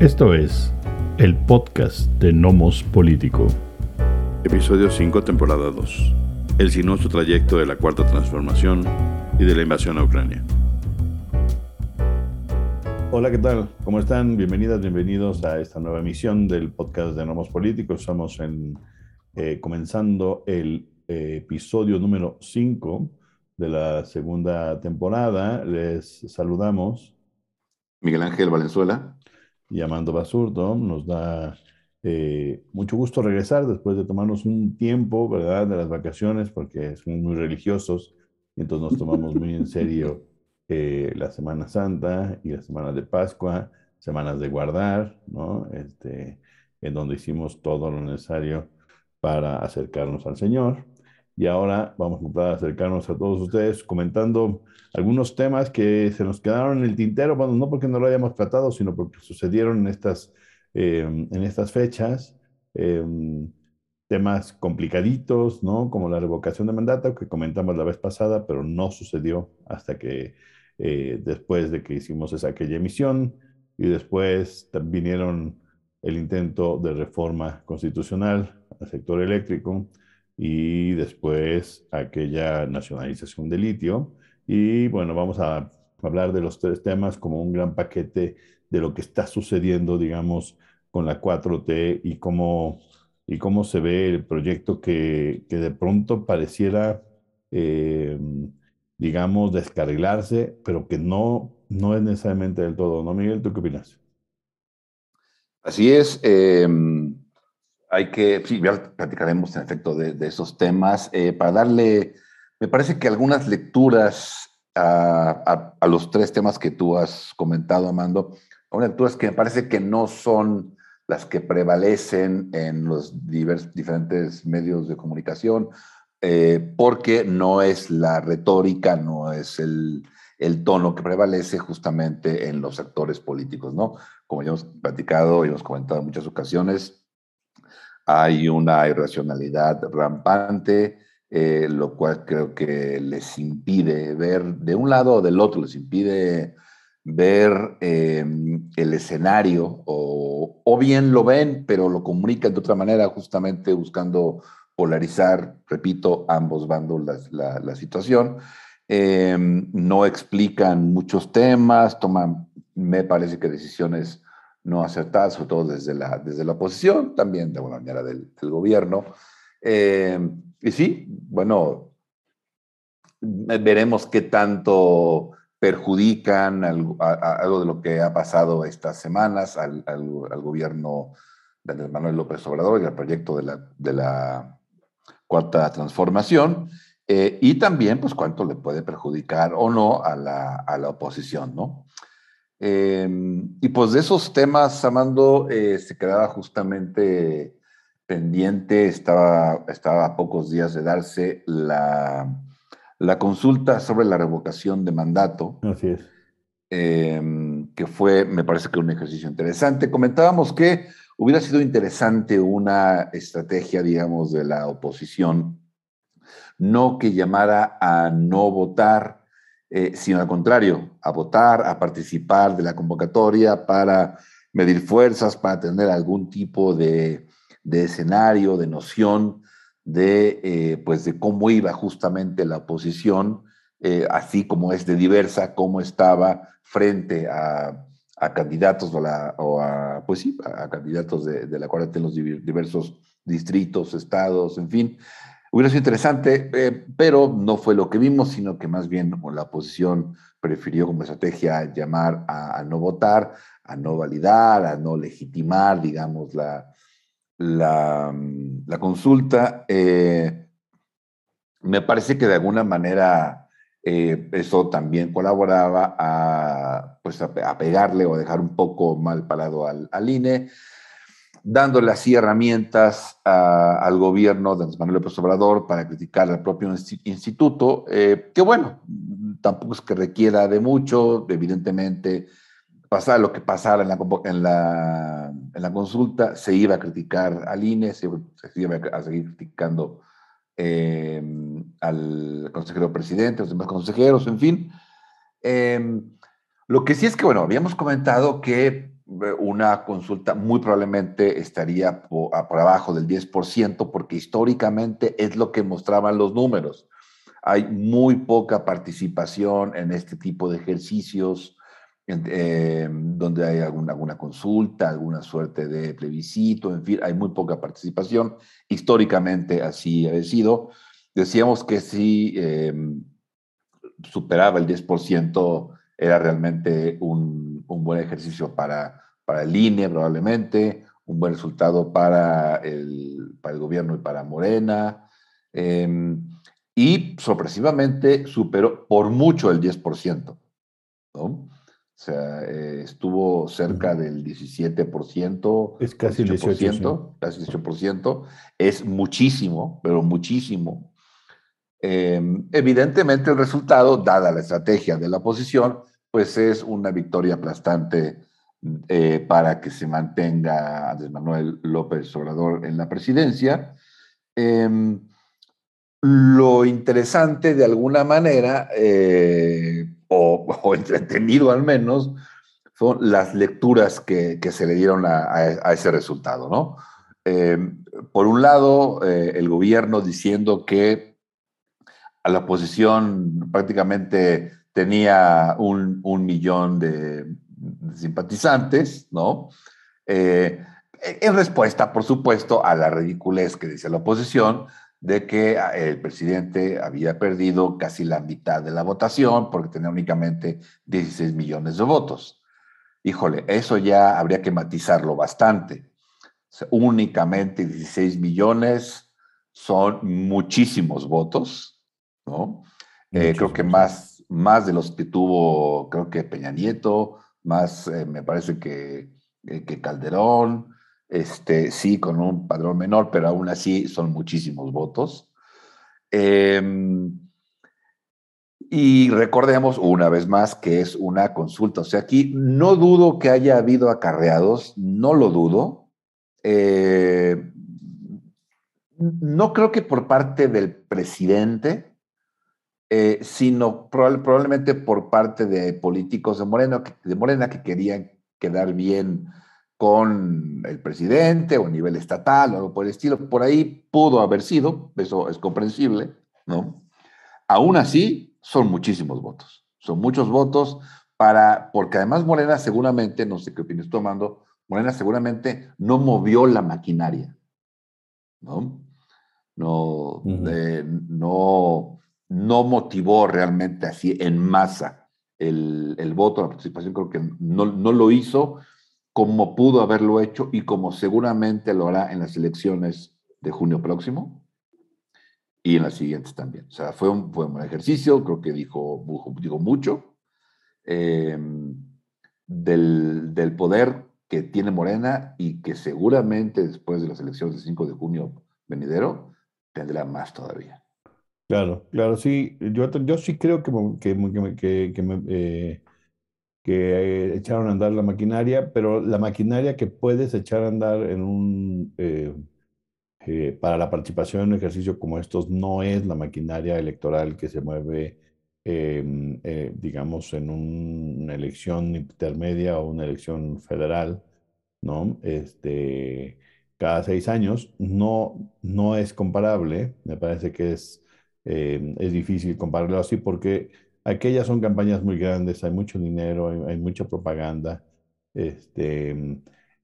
Esto es el podcast de Nomos Político. Episodio 5, temporada 2. El sinuoso trayecto de la Cuarta Transformación y de la invasión a Ucrania. Hola, ¿qué tal? ¿Cómo están? Bienvenidas, bienvenidos a esta nueva emisión del podcast de Nomos Político. Estamos en, eh, comenzando el eh, episodio número 5 de la segunda temporada. Les saludamos. Miguel Ángel Valenzuela. Y Amando Basurto. Nos da eh, mucho gusto regresar después de tomarnos un tiempo, ¿verdad?, de las vacaciones, porque somos muy religiosos entonces nos tomamos muy en serio eh, la Semana Santa y la Semana de Pascua, semanas de guardar, ¿no? Este, en donde hicimos todo lo necesario para acercarnos al Señor. Y ahora vamos a intentar acercarnos a todos ustedes comentando algunos temas que se nos quedaron en el tintero, bueno, no porque no lo hayamos tratado, sino porque sucedieron en estas, eh, en estas fechas. Eh, temas complicaditos, ¿no? Como la revocación de mandato que comentamos la vez pasada, pero no sucedió hasta que eh, después de que hicimos esa aquella emisión y después vinieron el intento de reforma constitucional al sector eléctrico y después aquella nacionalización de litio. Y bueno, vamos a hablar de los tres temas como un gran paquete de lo que está sucediendo, digamos, con la 4T y cómo, y cómo se ve el proyecto que, que de pronto pareciera... Eh, digamos, descarrilarse, pero que no, no es necesariamente del todo, ¿no, Miguel? ¿Tú qué opinas? Así es. Em, hay que, sí, ya platicaremos en efecto de, esos temas. Eh, para darle, me parece que algunas lecturas a, los tres temas que tú has comentado, Amando, unas lecturas que me parece que no son las que prevalecen en los divers, diferentes medios de comunicación, eh, porque no es la retórica, no es el, el, tono que prevalece justamente en los actores políticos, ¿no? Como ya hemos platicado y hemos comentado en muchas ocasiones, hay una irracionalidad rampante, eh, lo cual creo que les impide ver de un lado o del otro, les impide ver eh, el escenario o, o, bien lo ven, pero lo comunican de otra manera, justamente buscando polarizar, repito, ambos bandos la, situación. Em, no explican muchos temas, toman, me parece que decisiones no acertadas, sobre todo desde la, desde la oposición, también de alguna manera del, gobierno. Em, y sí, bueno, veremos qué tanto perjudican algo, de lo que ha pasado estas semanas al, gobierno de Manuel López Obrador y al proyecto de la, de la cuarta transformación, eh, y también, pues, cuánto le puede perjudicar o no a la, a la oposición, ¿no? Em, y pues de esos temas, Amando, eh, se quedaba justamente pendiente, estaba, estaba a pocos días de darse la, la consulta sobre la revocación de mandato. Así es. Em, que fue, me parece que un ejercicio interesante. Comentábamos que Hubiera sido interesante una estrategia, digamos, de la oposición, no que llamara a no votar, eh, sino al contrario, a votar, a participar de la convocatoria para medir fuerzas, para tener algún tipo de, escenario, de noción de, eh, pues de cómo iba justamente la oposición, eh, así como es de diversa, cómo estaba frente a a candidatos o a, pues sí, a, candidatos de, de la cuarta en los diversos distritos, estados, en fin. Hubiera sido interesante, eh, pero no fue lo que vimos, sino que más bien la oposición prefirió como estrategia llamar a, no votar, a no validar, a no legitimar, digamos, la, la, consulta. Eh, me parece que de alguna manera eh, eso también colaboraba a, pues a, pegarle o dejar un poco mal parado al, INE, dándole así herramientas al gobierno de Manuel López Obrador para criticar al propio instituto, eh, que bueno, tampoco es que requiera de mucho, evidentemente, pasara lo que pasara en la, consulta, se iba a criticar al INE, se, iba a seguir criticando Em, al consejero presidente, a los demás consejeros, en fin. Em, lo que sí es que, bueno, habíamos comentado que una consulta muy probablemente estaría por, abajo del 10%, porque históricamente es lo que mostraban los números. Hay muy poca participación en este tipo de ejercicios, eh, donde hay alguna, alguna, consulta, alguna suerte de plebiscito, en fin, hay muy poca participación. Históricamente así ha sido. Decíamos que si eh, superaba el 10%, era realmente un, un buen ejercicio para, para el INE, probablemente, un buen resultado para el, para el gobierno y para Morena. Em, y sorpresivamente superó por mucho el 10%. ¿no? O sea, eh, estuvo cerca del 17%. Es casi el 18%. Casi 18%. Es muchísimo, pero muchísimo. Em, evidentemente el resultado, dada la estrategia de la oposición, pues es una victoria aplastante eh, para que se mantenga Andrés Manuel López Obrador en la presidencia. Em, lo interesante de alguna manera, eh, o, entretenido al menos, son las lecturas que, se le dieron a, ese resultado, ¿no? Em, por un lado, eh, el gobierno diciendo que a la oposición prácticamente tenía un, millón de, simpatizantes, ¿no? Eh, en respuesta, por supuesto, a la ridiculez que dice la oposición de que ah, el presidente había perdido casi la mitad de la votación porque tenía únicamente 16 millones de votos. Híjole, eso ya habría que matizarlo bastante. únicamente 16 millones son muchísimos votos, ¿no? Eh, creo que más más de los que tuvo, creo que Peña Nieto, más eh, me parece que, eh, que, Calderón, este, sí, con un padrón menor, pero aún así son muchísimos votos. Em, y recordemos una vez más que es una consulta. O sea, aquí no dudo que haya habido acarreados, no lo dudo. Eh, no creo que por parte del presidente, eh, sino probablemente por parte de políticos de Morena, que, de Morena que querían quedar bien con el presidente o a nivel estatal o algo por el estilo. Por ahí pudo haber sido, eso es comprensible, ¿no? Aún así, son muchísimos votos. Son muchos votos para, porque además Morena seguramente, no sé qué opinas tomando, Morena seguramente no movió la maquinaria, ¿no? No, no, no motivó realmente así en masa el, el voto, la participación, creo que no, no, lo hizo como pudo haberlo hecho y como seguramente lo hará en las elecciones de junio próximo y en las siguientes también. O sea, fue un, fue un ejercicio, creo que dijo, dijo mucho em, del, del poder que tiene Morena y que seguramente después de las elecciones del 5 de junio venidero tendrá más todavía. Claro, claro, sí. Yo, yo sí creo que, que, que, me, eh, echaron a andar la maquinaria, pero la maquinaria que puedes echar a andar en un, eh, eh, para la participación en un ejercicio como estos no es la maquinaria electoral que se mueve, em, digamos, en una elección intermedia o una elección federal, ¿no? Este, cada seis años, no, no es comparable, me parece que es eh, es difícil compararlo así porque aquellas son campañas muy grandes, hay mucho dinero, hay, mucha propaganda, este,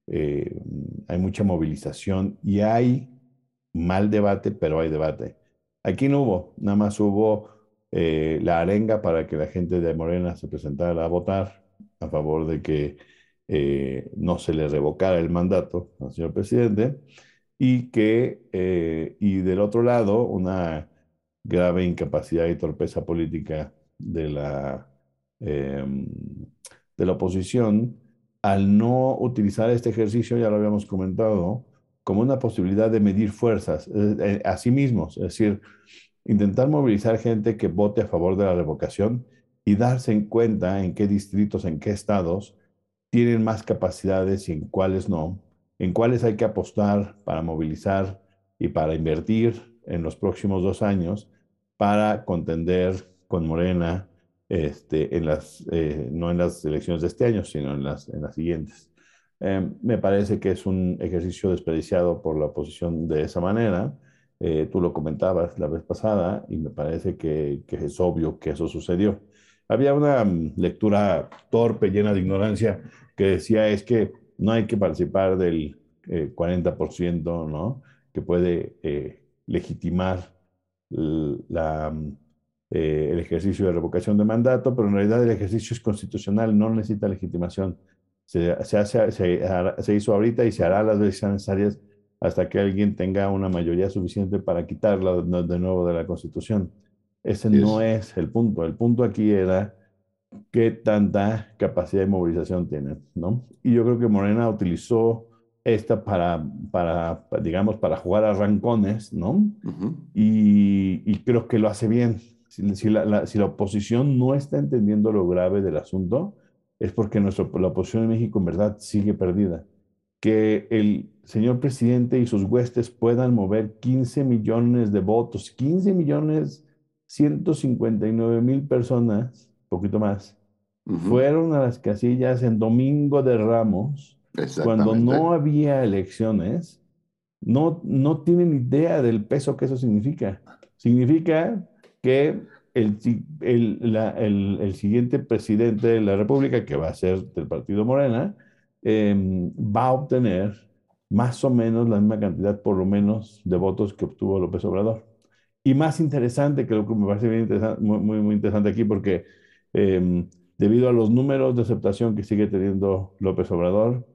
eh, hay mucha movilización y hay mal debate, pero hay debate. Aquí no hubo, nada más hubo eh, la arenga para que la gente de Morena se presentara a votar a favor de que no se le revocara el mandato al señor presidente y que, y del otro lado, una grave incapacidad y torpeza política de la, em, de la oposición al no utilizar este ejercicio, ya lo habíamos comentado, como una posibilidad de medir fuerzas eh, eh, a sí mismos, es decir, intentar movilizar gente que vote a favor de la revocación y darse en cuenta en qué distritos, en qué estados tienen más capacidades y en cuáles no, en cuáles hay que apostar para movilizar y para invertir en los próximos dos años para contender con Morena, este, eh, no en las elecciones de este año, sino en las, en las siguientes. Eh, me parece que es un ejercicio desperdiciado por la oposición de esa manera. Eh, tú lo comentabas la vez pasada y me parece que, es obvio que eso sucedió. Había una mm, lectura torpe, llena de ignorancia, que decía es que no hay que participar del 40%, ¿no? Que puede legitimar la, eh, el ejercicio de revocación de mandato, pero en realidad el ejercicio es constitucional, no necesita legitimación. Se, se, hace, se, hizo ahorita y se hará las veces necesarias hasta que alguien tenga una mayoría suficiente para quitarla de nuevo de la Constitución. Ese no es el punto. El punto aquí era qué tanta capacidad de movilización tienen, ¿no? Y yo creo que Morena utilizó esta para, para, digamos, para jugar a rancones, ¿no? y, creo que lo hace bien. Si, la, si, la, oposición no está entendiendo lo grave del asunto, es porque nuestra, la oposición en México en verdad sigue perdida. Que el señor presidente y sus huestes puedan mover 15 millones de votos, 15 millones 159 mil personas, poquito más, fueron a las casillas en Domingo de Ramos cuando no había elecciones, no, no tienen idea del peso que eso significa. Significa que el, el, el, siguiente presidente de la República, que va a ser del Partido Morena, em, va a obtener más o menos la misma cantidad, por lo menos, de votos que obtuvo López Obrador. Y más interesante, creo que me parece bien muy, muy, muy, interesante aquí, porque em, debido a los números de aceptación que sigue teniendo López Obrador,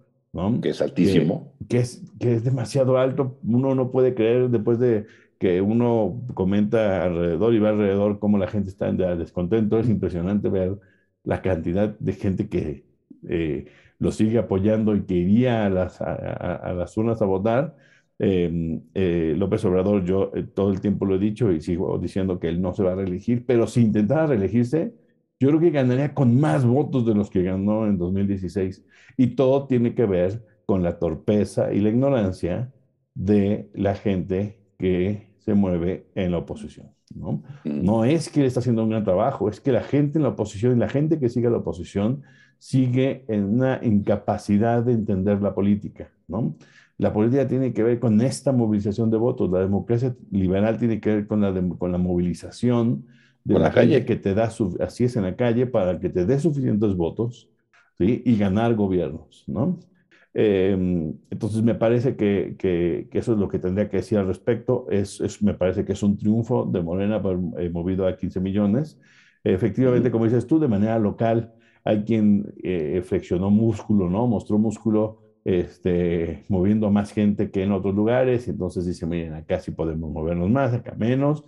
que es altísimo. Que, es, que es demasiado alto. Uno no puede creer después de que uno comenta alrededor y va alrededor cómo la gente está en descontento. Es impresionante ver la cantidad de gente que eh, lo sigue apoyando y que iría a las, a, las urnas a votar. Em, eh, López Obrador, yo eh, todo el tiempo lo he dicho y sigo diciendo que él no se va a reelegir, pero si intentara reelegirse, yo creo que ganaría con más votos de los que ganó en 2016. Y todo tiene que ver con la torpeza y la ignorancia de la gente que se mueve en la oposición. ¿no? No es que él está haciendo un gran trabajo, es que la gente en la oposición y la gente que sigue a la oposición sigue en una incapacidad de entender la política. ¿no? La política tiene que ver con esta movilización de votos, la democracia liberal tiene que ver con la, con la movilización de la, calle que te da, así es en la calle, para que te dé suficientes votos ¿sí? y ganar gobiernos, ¿no? Em, entonces me parece que, que, eso es lo que tendría que decir al respecto. Es, es me parece que es un triunfo de Morena eh, movido a 15 millones. Efectivamente, como dices tú, de manera local hay quien eh, flexionó músculo, ¿no? Mostró músculo este, moviendo más gente que en otros lugares, y entonces dice, miren, acá sí podemos movernos más, acá menos,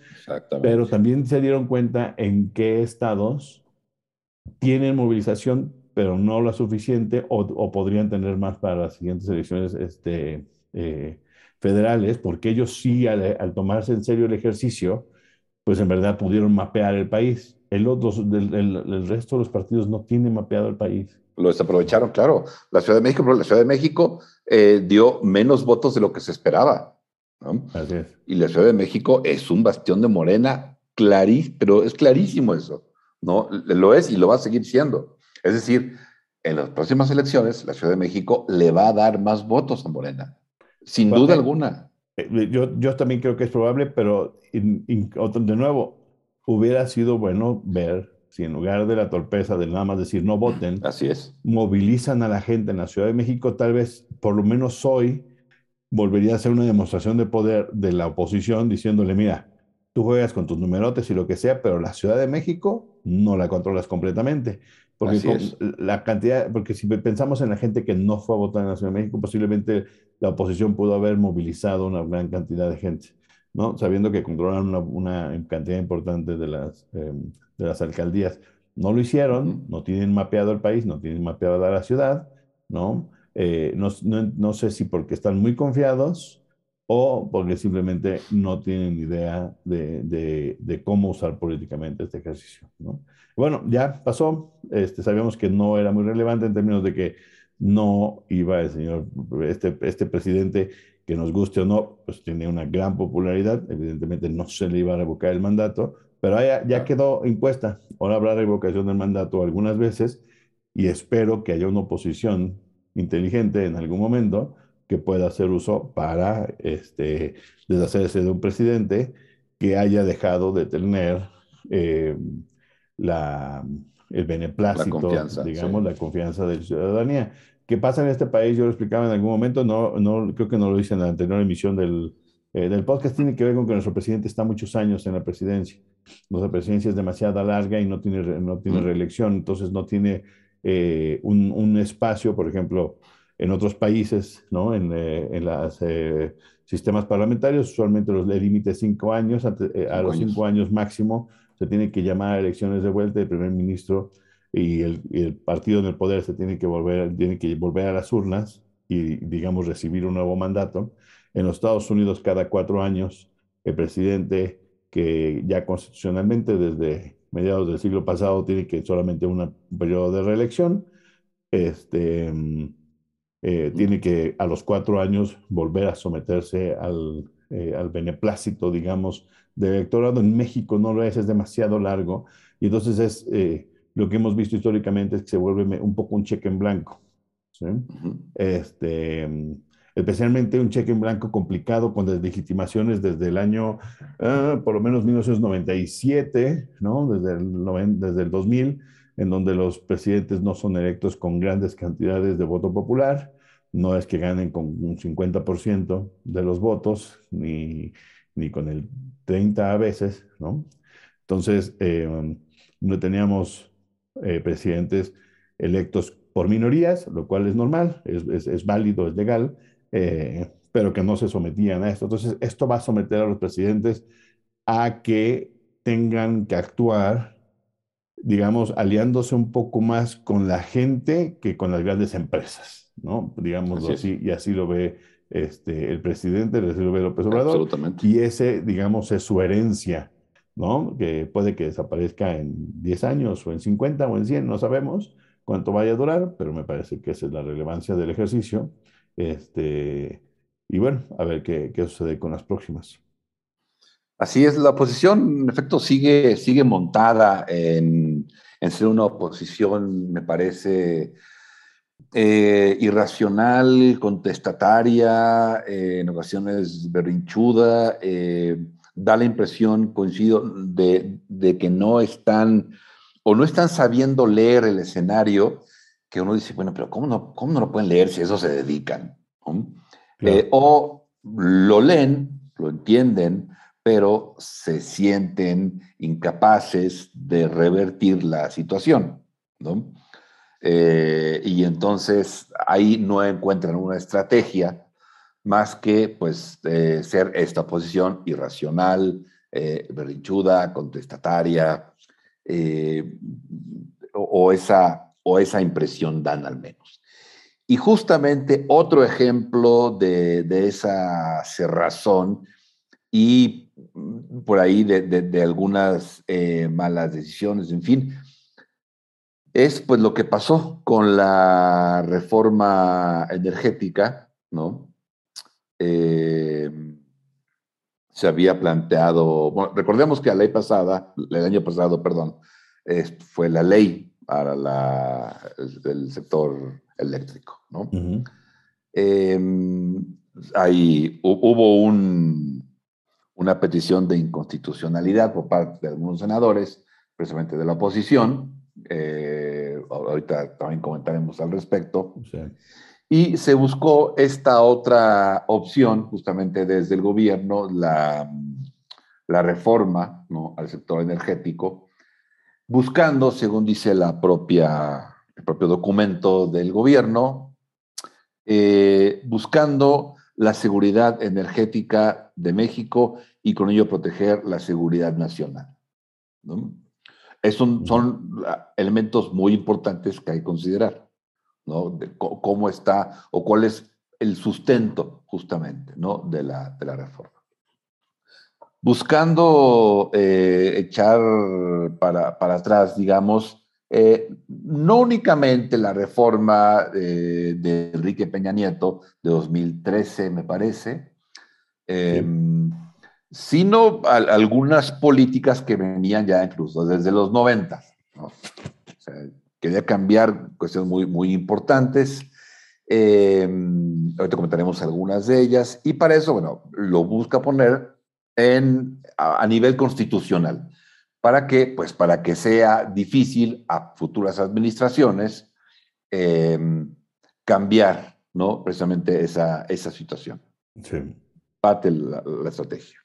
pero también se dieron cuenta en qué estados tienen movilización, pero no la suficiente, o, podrían tener más para las siguientes elecciones este, eh, federales, porque ellos sí, al, tomarse en serio el ejercicio, pues en verdad pudieron mapear el país. El, otro, el resto de los partidos no tienen mapeado el país lo desaprovecharon, claro. La Ciudad de México, la Ciudad de México eh, dio menos votos de lo que se esperaba. Así es. Y la Ciudad de México es un bastión de Morena, clarísimo, pero es clarísimo eso, ¿no? Lo es y lo va a seguir siendo. Es decir, en las próximas elecciones, la Ciudad de México le va a dar más votos a Morena, sin duda alguna. Eh, yo, yo también creo que es probable, pero de nuevo, hubiera sido bueno ver si en lugar de la torpeza de nada más decir no voten, así es, movilizan a la gente en la Ciudad de México, tal vez por lo menos hoy volvería a ser una demostración de poder de la oposición diciéndole, mira, tú juegas con tus numerotes y lo que sea, pero la Ciudad de México no la controlas completamente. Porque la cantidad, porque si pensamos en la gente que no fue a votar en la Ciudad de México, posiblemente la oposición pudo haber movilizado una gran cantidad de gente. ¿no? Sabiendo que controlan una, cantidad importante de las, em, de las alcaldías. No lo hicieron, no tienen mapeado el país, no tienen mapeado la ciudad, ¿no? Eh, no, no, sé si porque están muy confiados o porque simplemente no tienen idea de, de, de cómo usar políticamente este ejercicio, ¿no? Bueno, ya pasó, este, sabíamos que no era muy relevante en términos de que no iba el señor, este, este presidente que nos guste o no, pues tiene una gran popularidad. Evidentemente no se le iba a revocar el mandato, pero ya, ya quedó impuesta. Ahora habrá revocación del mandato algunas veces y espero que haya una oposición inteligente en algún momento que pueda hacer uso para este, deshacerse de un presidente que haya dejado de tener eh, la, el beneplácito, digamos, la confianza de la ciudadanía. ¿Qué pasa en este país? Yo lo explicaba en algún momento, no, no creo que no lo hice en la anterior emisión del, eh, del podcast, tiene que ver con que nuestro presidente está muchos años en la presidencia. Nuestra presidencia es demasiado larga y no tiene, no tiene reelección, entonces no tiene eh, un, un, espacio, por ejemplo, en otros países, ¿no? En, eh, en los sistemas parlamentarios, usualmente los, el límite es cinco años, a, los cinco años máximo se tiene que llamar a elecciones de vuelta del primer ministro y el, el, partido en el poder se tiene que volver, tiene que volver a las urnas y, digamos, recibir un nuevo mandato. En los Estados Unidos, cada cuatro años, el presidente, que ya constitucionalmente desde mediados del siglo pasado tiene que solamente un periodo de reelección, este, eh, tiene que a los cuatro años volver a someterse al, eh, al beneplácito, digamos, del electorado. En México no lo es, es demasiado largo. Y entonces es, eh, lo que hemos visto históricamente es que se vuelve un poco un cheque en blanco. este, especialmente un cheque en blanco complicado con deslegitimaciones desde el año, ah, por lo menos 1997, ¿no? desde, el, desde el 2000, en donde los presidentes no son electos con grandes cantidades de voto popular, no es que ganen con un 50% de los votos, ni, ni con el 30 a veces, ¿no? Entonces, eh, no teníamos eh, presidentes electos por minorías, lo cual es normal, es, es, es válido, es legal, eh, pero que no se sometían a esto. Entonces, esto va a someter a los presidentes a que tengan que actuar, digamos, aliándose un poco más con la gente que con las grandes empresas, ¿no? Digámoslo así, y así lo ve este, el presidente, así lo ve López Obrador. Absolutamente. Y ese, digamos, es su herencia, ¿no? Que puede que desaparezca en 10 años o en 50 o en 100, no sabemos cuánto vaya a durar, pero me parece que esa es la relevancia del ejercicio. Este, y bueno, a ver qué, qué sucede con las próximas. Así es, la oposición, en efecto, sigue, sigue montada en, en ser una oposición, me parece, eh, irracional, contestataria, eh, en ocasiones berrinchuda, eh, da la impresión, coincido, de, de, que no están o no están sabiendo leer el escenario que uno dice, bueno, pero ¿cómo no, cómo no lo pueden leer si eso se dedican? Eh, o lo leen, lo entienden, pero se sienten incapaces de revertir la situación, ¿no? Eh, y entonces ahí no encuentran una estrategia más que pues ser esta posición irracional, eh, berrinchuda, contestataria, o, esa o esa impresión dan al menos. Y justamente otro ejemplo de, esa cerrazón y mm, por ahí de, algunas eh, malas decisiones, en fin, es pues lo que pasó con la reforma energética, ¿no? Eh, se había planteado, recordemos que la ley pasada, el año pasado, perdón, fue la ley para la, el, sector eléctrico. ¿no? Em, hubo un, una petición de inconstitucionalidad por parte de algunos senadores, precisamente de la oposición. Eh, ahorita también comentaremos al respecto. Y se buscó esta otra opción, justamente desde el gobierno, la, la reforma ¿no? al sector energético, buscando, según dice la propia, el propio documento del gobierno, eh, buscando la seguridad energética de México y con ello proteger la seguridad nacional. son elementos muy importantes que hay que considerar, ¿no? cómo está o cuál es el sustento justamente ¿no? de, la, de la reforma buscando eh, echar para, atrás, digamos, eh, no únicamente la reforma de Enrique Peña Nieto de 2013, me parece, em, sino algunas políticas que venían ya incluso desde los 90. quería cambiar cuestiones muy, muy importantes Eh, ahorita comentaremos algunas de ellas. Y para eso, bueno, lo busca poner en, a, nivel constitucional. ¿Para que Pues para que sea difícil a futuras administraciones em, cambiar, ¿no? Precisamente esa, esa situación. Sí. Parte la, la estrategia.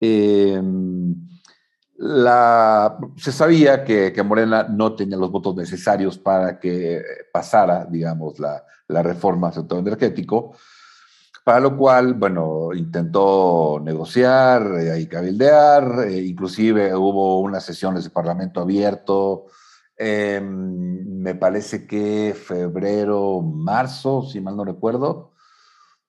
Eh, la, se sabía que, que, Morena no tenía los votos necesarios para que pasara, digamos, la, la reforma al sector energético, para lo cual, bueno, intentó negociar eh, y cabildear, eh, inclusive hubo unas sesiones de Parlamento abierto, eh, me parece que febrero, marzo, si mal no recuerdo,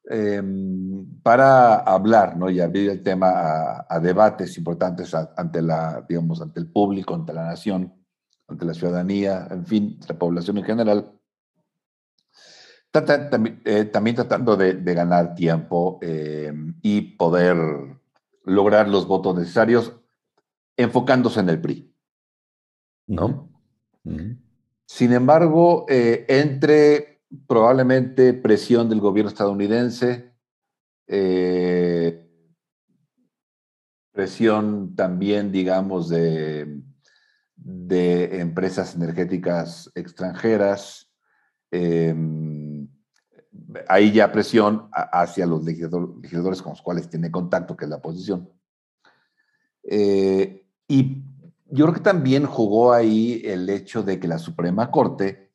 Em, para hablar ¿no? y abrir el tema a, debates importantes ante, la, digamos, ante el público, ante la nación, ante la ciudadanía, en fin, la población en general. Eh, también, tratando de, ganar tiempo em, y poder lograr los votos necesarios enfocándose en el PRI. ¿no? Sin embargo, eh, entre probablemente presión del gobierno estadounidense, eh, presión también, digamos, de, de empresas energéticas extranjeras. Em, hay ya presión hacia los legisladores con los cuales tiene contacto, que es la oposición. Eh, y yo creo que también jugó ahí el hecho de que la Suprema Corte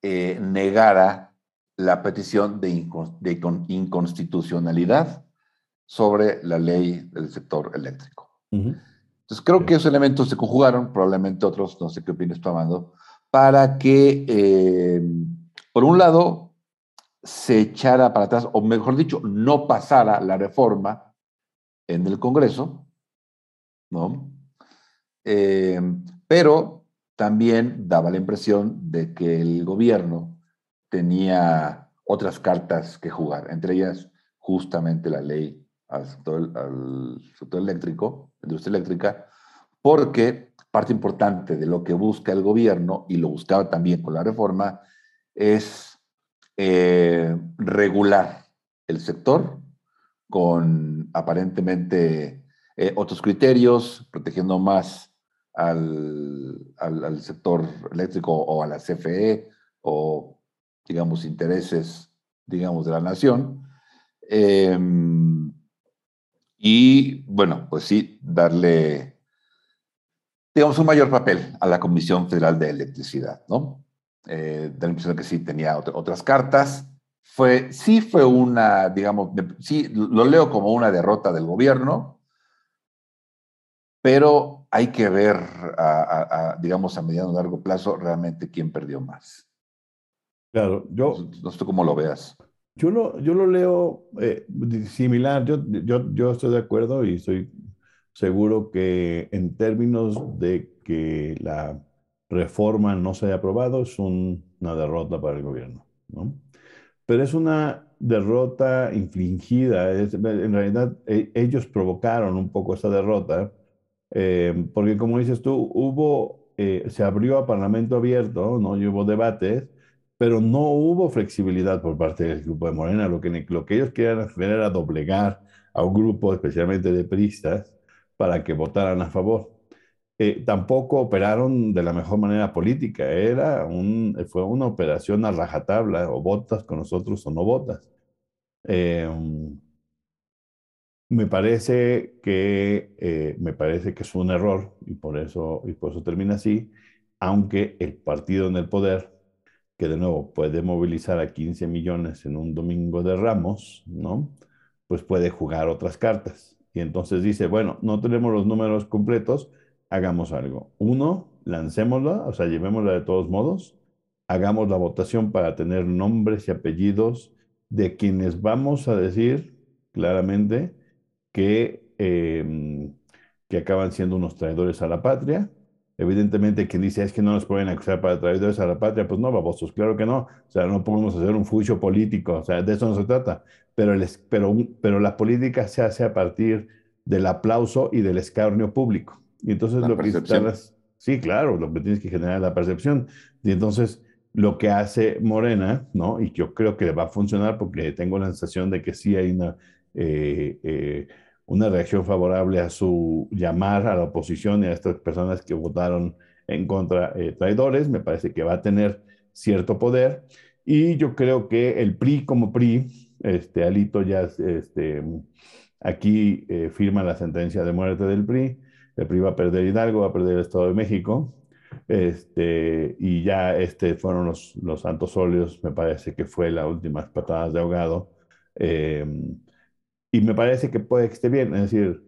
eh, negara la petición de, inconstitucionalidad sobre la ley del sector eléctrico. Entonces, creo que esos elementos se conjugaron, probablemente otros, no sé qué opinas tú, Amando, para que, eh, por un lado, se echara para atrás, o mejor dicho, no pasara la reforma en el Congreso, ¿no? Eh, pero también daba la impresión de que el gobierno tenía otras cartas que jugar, entre ellas justamente la ley al sector, eléctrico, la industria eléctrica, porque parte importante de lo que busca el gobierno, y lo buscaba también con la reforma, es eh, regular el sector con aparentemente eh, otros criterios, protegiendo más al, sector eléctrico o a la CFE o, digamos, intereses, digamos, de la nación. Em, y, bueno, pues sí, darle, digamos, un mayor papel a la Comisión Federal de Electricidad, ¿no? Eh, da la impresión que sí tenía otras cartas. Fue, sí fue una, digamos, sí, lo leo como una derrota del gobierno, pero hay que ver, a, digamos, a mediano o largo plazo, realmente quién perdió más. Claro, yo... No, sé cómo lo veas. Yo lo, yo lo leo eh, similar, yo, yo, yo estoy de acuerdo y estoy seguro que en términos de que la reforma no se haya aprobado es una derrota para el gobierno, ¿no? Pero es una derrota infligida, en realidad e, ellos provocaron un poco esa derrota eh, porque como dices tú, hubo, eh, se abrió a Parlamento abierto, ¿no? Hubo debates, pero no hubo flexibilidad por parte del grupo de Morena. Lo que, lo que ellos querían hacer era doblegar a un grupo, especialmente de pristas, para que votaran a favor. Eh, tampoco operaron de la mejor manera política. Era un, fue una operación a rajatabla, o votas con nosotros o no votas. Eh, me parece que, eh, me parece que es un error y por, eso, y por eso termina así, aunque el partido en el poder, que de nuevo puede movilizar a 15 millones en un domingo de ramos, ¿no? Pues puede jugar otras cartas. Y entonces dice, bueno, no tenemos los números completos, hagamos algo. Uno, lancémosla, o sea, llevémosla de todos modos, hagamos la votación para tener nombres y apellidos de quienes vamos a decir claramente que, em, que acaban siendo unos traidores a la patria. Evidentemente, quien dice es que no nos pueden acusar para traidores a la patria, pues no, babosos, claro que no. O sea, no podemos hacer un juicio político, o sea, de eso no se trata. Pero, el, pero, pero la política se hace a partir del aplauso y del escarnio público. Y entonces lo que Sí, claro, lo que tienes que generar es la percepción. Y entonces, lo que hace Morena, ¿no? Y yo creo que va a funcionar porque tengo la sensación de que sí hay una, eh, eh, una reacción favorable a su llamar a la oposición y a estas personas que votaron en contra eh, traidores. Me parece que va a tener cierto poder. Y yo creo que el PRI como PRI, este, Alito ya este, aquí firma la sentencia de muerte del PRI. El PRI va a perder Hidalgo, va a perder el Estado de México este, y ya este fueron los, los santos óleos, me parece que fue la última patadas de ahogado. Eh, y me parece que puede que esté bien, es decir,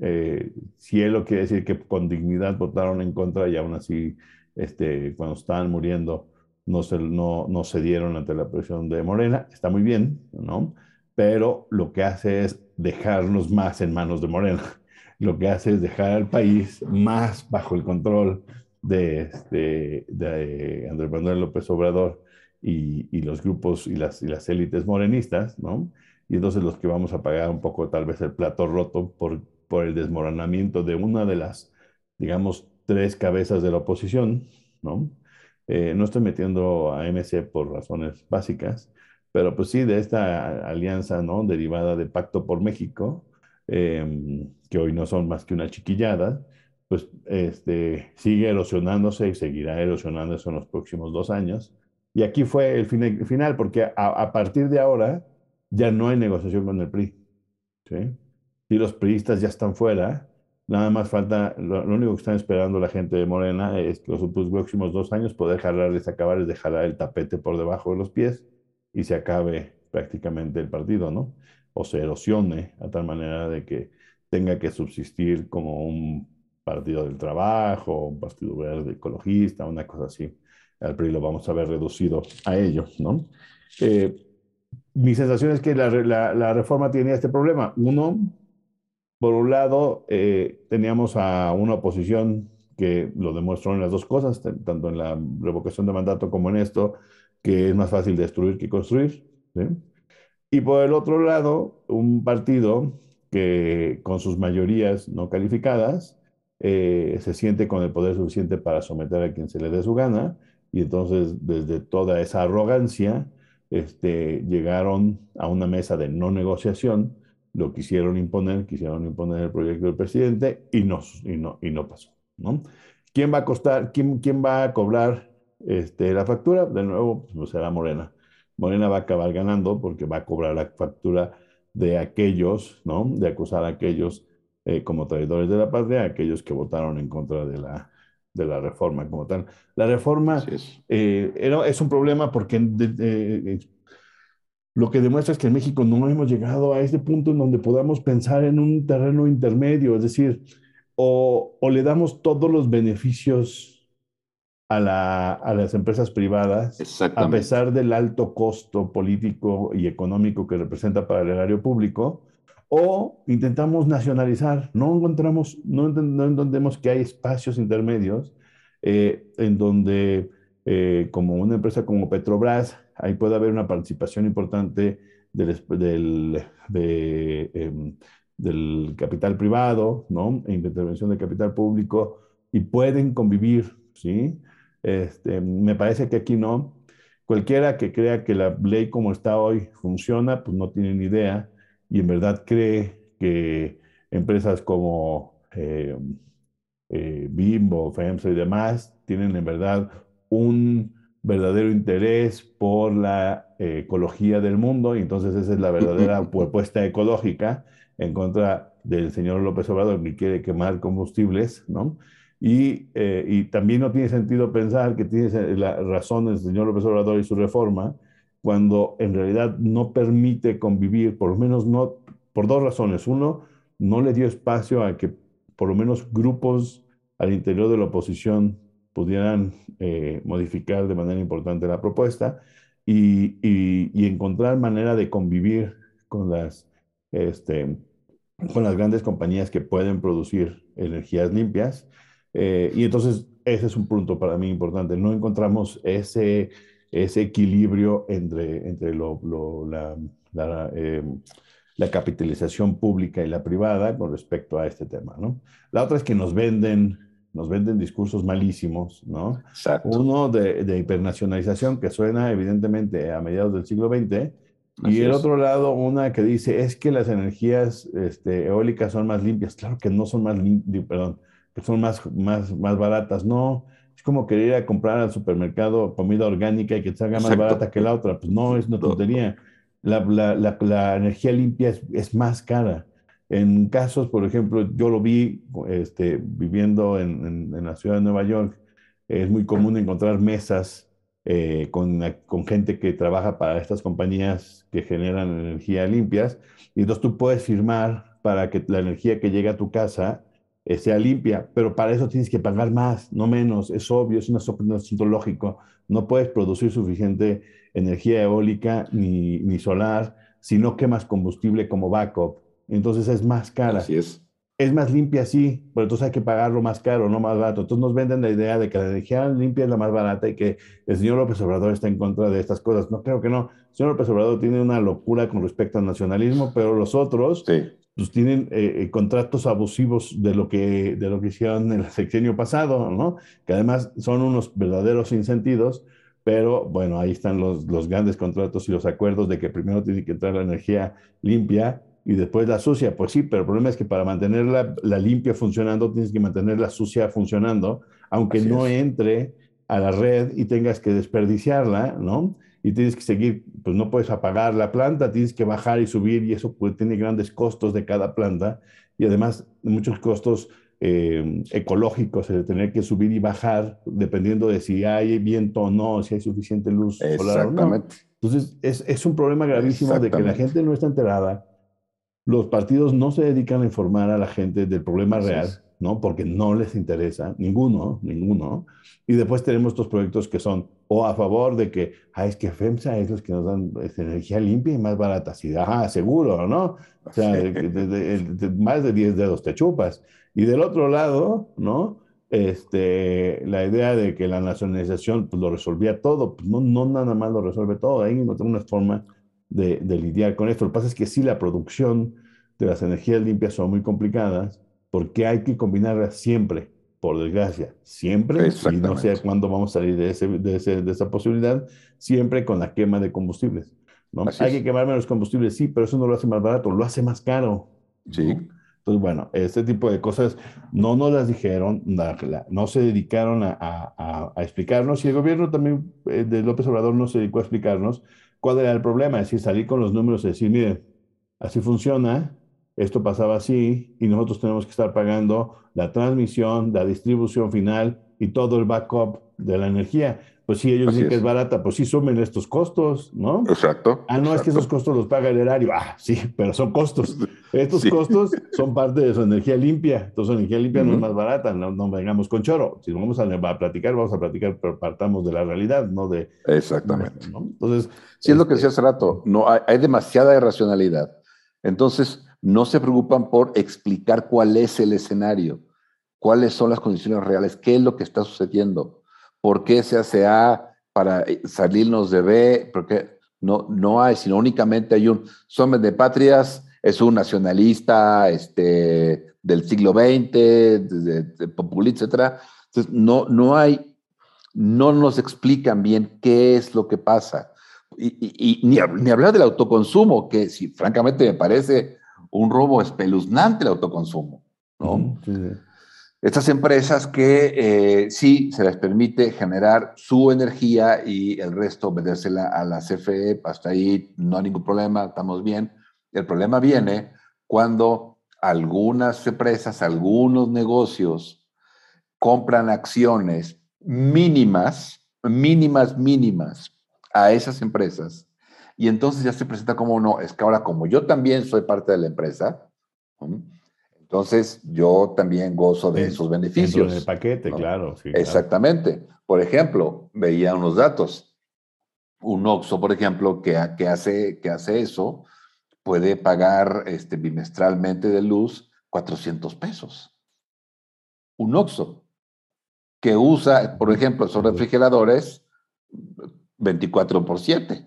eh, si él lo quiere decir que con dignidad votaron en contra y aún así, este, cuando estaban muriendo, no, se, no, no cedieron ante la presión de Morena, está muy bien, ¿no? Pero lo que hace es dejarnos más en manos de Morena. Lo que hace es dejar al país más bajo el control de, este, de Andrés Manuel López Obrador y, y, los grupos y las, y las élites morenistas, ¿no? Y entonces los que vamos a pagar un poco tal vez el plato roto por, por el desmoronamiento de una de las, digamos, tres cabezas de la oposición, ¿no? Eh, no estoy metiendo a MC por razones básicas, pero pues sí de esta alianza, ¿no? Derivada de Pacto por México, eh, que hoy no son más que una chiquillada, pues este, sigue erosionándose y seguirá erosionándose en los próximos dos años. Y aquí fue el, final, porque a, partir de ahora ya no hay negociación con el PRI. ¿sí? Y los priistas ya están fuera, nada más falta, lo, único que están esperando la gente de Morena es que los próximos dos años poder jalarles, acabar de el tapete por debajo de los pies y se acabe prácticamente el partido, ¿no? O se erosione a tal manera de que tenga que subsistir como un Partido del Trabajo, un Partido Verde Ecologista, una cosa así. Al PRI lo vamos a ver reducido a ello, ¿no? Eh, mi sensación es que la, la, reforma tenía este problema. Uno, por un lado, eh, teníamos a una oposición que lo demostró en las dos cosas, tanto en la revocación de mandato como en esto, que es más fácil destruir que construir. Y por el otro lado, un partido que con sus mayorías no calificadas eh, se siente con el poder suficiente para someter a quien se le dé su gana, y entonces desde toda esa arrogancia este, llegaron a una mesa de no negociación, lo quisieron imponer, quisieron imponer el proyecto del presidente y no, y no, y no pasó. ¿Quién va a costar, quién, quién va a cobrar este, la factura? De nuevo, pues será Morena. Morena va a acabar ganando porque va a cobrar la factura de aquellos, ¿no? De acusar a aquellos eh, como traidores de la patria aquellos que votaron en contra de la, de la reforma como tal. La reforma es. Eh, es un problema porque eh, lo que demuestra es que en México no hemos llegado a este punto en donde podamos pensar en un terreno intermedio, es decir, o, o le damos todos los beneficios a, la, a, las empresas privadas, a pesar del alto costo político y económico que representa para el erario público, o intentamos nacionalizar. No encontramos, no, entendemos que hay espacios intermedios eh, en donde, eh, como una empresa como Petrobras, ahí puede haber una participación importante del, del, em, del capital privado, ¿no? E intervención del capital público, y pueden convivir, ¿sí? Este, me parece que aquí no. Cualquiera que crea que la ley como está hoy funciona, pues no tiene ni idea y en verdad cree que empresas como eh, eh, Bimbo, FEMSA y demás tienen en verdad un verdadero interés por la eh, ecología del mundo y entonces esa es la verdadera propuesta ecológica en contra del señor López Obrador que quiere quemar combustibles, ¿no? Y, y también no tiene sentido pensar que tiene la razón el señor López Obrador y su reforma cuando en realidad no permite convivir, por lo menos no, por dos razones. Uno, no le dio espacio a que por lo menos grupos al interior de la oposición pudieran eh, modificar de manera importante la propuesta y, y, encontrar manera de convivir con las, este, con las grandes compañías que pueden producir energías limpias. Eh, y entonces ese es un punto para mí importante. No encontramos ese ese equilibrio entre, entre lo, la, eh, la, capitalización pública y la privada con respecto a este tema. ¿no? La otra es que nos venden nos venden discursos malísimos, ¿no? Exacto. Uno de, de hipernacionalización que suena evidentemente a mediados del siglo XX, y Así el es. otro lado, una que dice, es que las energías este, eólicas son más limpias. Claro que no son más limpias, perdón, que son más, más, más baratas. No, es como querer ir a comprar al supermercado comida orgánica y que te salga más Exacto. barata que la otra. Pues no, es una tontería. La, la, la, la energía limpia es, es más cara. En casos, por ejemplo, yo lo vi este, viviendo en, en, en la ciudad de Nueva York, es muy común encontrar mesas eh, con, con, gente que trabaja para estas compañías que generan energía limpias, y entonces tú puedes firmar para que la energía que llega a tu casa eh, sea limpia, pero para eso tienes que pagar más, no menos, es obvio, es un asunto lógico, no puedes producir suficiente energía eólica ni, ni solar si no quemas combustible como backup, entonces es más cara. Así es. Es más limpia, sí, pero entonces hay que pagarlo más caro, no más barato. Entonces nos venden la idea de que la energía limpia es la más barata y que el señor López Obrador está en contra de estas cosas. No, creo que no. El señor López Obrador tiene una locura con respecto al nacionalismo, pero los otros Sí. Pues tienen eh, contratos abusivos de lo, que, de lo que hicieron en el sexenio pasado, ¿no? Que además son unos verdaderos sinsentidos, pero bueno, ahí están los, los grandes contratos y los acuerdos de que primero tiene que entrar la energía limpia y después la sucia. Pues sí, pero el problema es que para mantener la, la limpia funcionando, tienes que mantener la sucia funcionando, aunque Así no es. entre a la red y tengas que desperdiciarla, ¿no? Y tienes que seguir, pues no puedes apagar la planta, tienes que bajar y subir y eso pues, tiene grandes costos de cada planta y además muchos costos eh, ecológicos, de tener que subir y bajar dependiendo de si hay viento o no, si hay suficiente luz solar o no. Exactamente. Entonces, es, es, un problema gravísimo de que la gente no está enterada. Los partidos no se dedican a informar a la gente del problema Así real, es. ¿No? Porque no les interesa, ninguno, ninguno. Y después tenemos estos proyectos que son o a favor de que, ah, es que FEMSA es los que nos dan este, energía limpia y más barata. Sí, ah, seguro, ¿no? O sea, más de 10 dedos te chupas. Y del otro lado, ¿no? Este, la idea de que la nacionalización pues, lo resolvía todo, pues no, no nada más lo resuelve todo, hay una forma de, lidiar con esto. Lo que pasa es que sí, la producción de las energías limpias son muy complicadas porque hay que combinarlas siempre, por desgracia, siempre, y no sé cuándo vamos a salir de, ese, de, ese, de esa posibilidad, siempre con la quema de combustibles. ¿no? Hay que quemar menos combustibles, sí, pero eso no lo hace más barato, lo hace más caro. Sí. ¿no? Entonces, bueno, este tipo de cosas no nos las dijeron, no se dedicaron a, a, a explicarnos y el gobierno también eh, de López Obrador no se dedicó a explicarnos cuál era el problema, es decir, salir con los números y decir, miren, así funciona, esto pasaba así y nosotros tenemos que estar pagando la transmisión, la distribución final y todo el backup de la energía. Pues si ellos así dicen es. que es barata, pues sí sumen estos costos, ¿no? Exacto. Ah, no, exacto. es que esos costos los paga el erario. Ah, sí, pero son costos. Estos sí. costos son parte de su energía limpia. Entonces, energía limpia uh -huh. no es más barata, no, no, vengamos con choro. Si vamos a, a, platicar, vamos a platicar, pero partamos de la realidad, no de... Exactamente. ¿no? Entonces... Sí, es lo que decía hace rato, no, hay, hay demasiada irracionalidad. Entonces, no se preocupan por explicar cuál es el escenario, cuáles son las condiciones reales, qué es lo que está sucediendo, por qué se hace A para salirnos de B, porque no, no hay, sino únicamente hay un Somos de Patrias, es un nacionalista este, del siglo XX, de, de, populista, etc. Entonces, no, no hay, no nos explican bien qué es lo que pasa. Y, y, y ni, ni, hablar del autoconsumo, que si, francamente me parece un robo espeluznante el autoconsumo. ¿no? Sí, sí. Estas empresas que eh, sí se les permite generar su energía y el resto obedérsela a la CFE, hasta ahí no hay ningún problema, estamos bien. El problema viene cuando algunas empresas, algunos negocios compran acciones mínimas, mínimas, mínimas a esas empresas y entonces ya se presenta como no, es que ahora como yo también soy parte de la empresa, entonces yo también gozo de esos beneficios. En el paquete, ¿no? claro, sí, Exactamente. Claro. Por ejemplo, veía unos datos. Un OXO, por ejemplo, que, que, hace, que hace eso, puede pagar este, bimestralmente de luz 400 pesos. Un OXO que usa, por ejemplo, esos refrigeradores 24 por 7.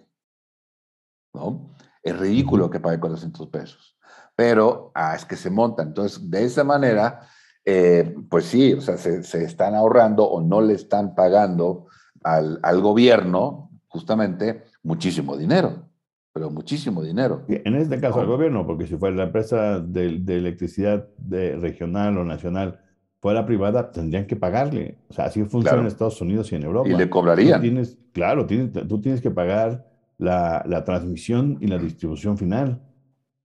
¿No? Es ridículo que pague 400 pesos. Pero, ah, es que se monta. Entonces, de esa manera, eh, pues sí, o sea, se, están ahorrando o no le están pagando al, al gobierno justamente muchísimo dinero pero muchísimo dinero. En este caso al gobierno, porque si fuera la empresa de, de electricidad de regional o nacional fuera privada, tendrían que pagarle. O sea, así funciona en Estados Unidos y en Europa. Y le cobrarían. tienes, claro, tienes, tú tienes que pagar la, la, transmisión y la distribución final,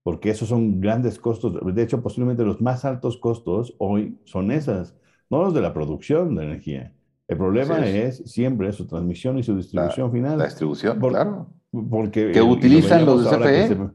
porque esos son grandes costos. De hecho, posiblemente los más altos costos hoy son esas, no los de la producción de energía. El problema es. siempre su transmisión y su distribución final. La distribución, claro. Porque, que utilizan los de CFE.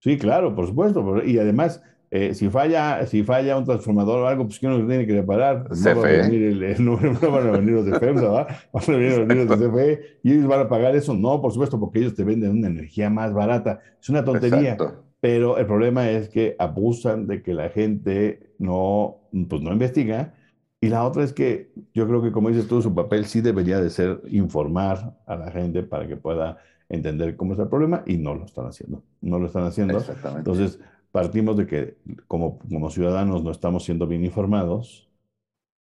sí, claro, por supuesto. Y además, eh, si, falla, si falla un transformador o algo, pues ¿quién lo tiene que reparar? CFE. No, van a venir no, van a venir los de FEMSA, ¿va? Van a venir los de CFE y ellos van a pagar eso. No, por supuesto, porque ellos te venden una energía más barata. Es una tontería. Pero el problema es que abusan de que la gente no, pues no investiga. Y la otra es que yo creo que, como dices tú, su papel sí debería de ser informar a la gente para que pueda entender cómo es el problema y no lo están haciendo. No lo están haciendo. Entonces, partimos de que como, como ciudadanos no estamos siendo bien informados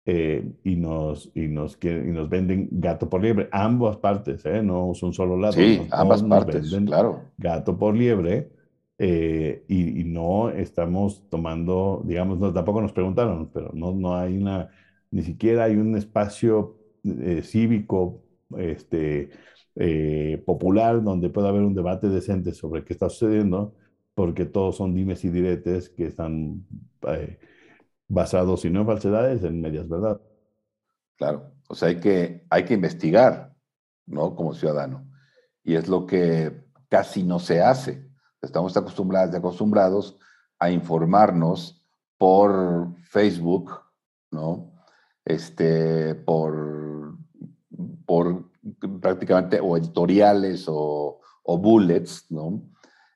eh, y, nos, y, nos, y nos venden gato por liebre. Ambas partes, ¿eh? no es un solo lado. Sí, ambas partes, claro. Gato por liebre. Eh, y, y, no estamos tomando, digamos, no, tampoco nos preguntaron, pero no, no hay una, ni siquiera hay un espacio eh, cívico, este, eh, popular donde pueda haber un debate decente sobre qué está sucediendo, porque todos son dimes y diretes que están eh, basados, si no en falsedades, en medias verdad. Claro, o sea, hay que, hay que investigar, ¿no? Como ciudadano. Y es lo que casi no se hace. Estamos acostumbrados, acostumbrados a informarnos por Facebook, ¿no? Este, por, por prácticamente o editoriales o, bullets, ¿no?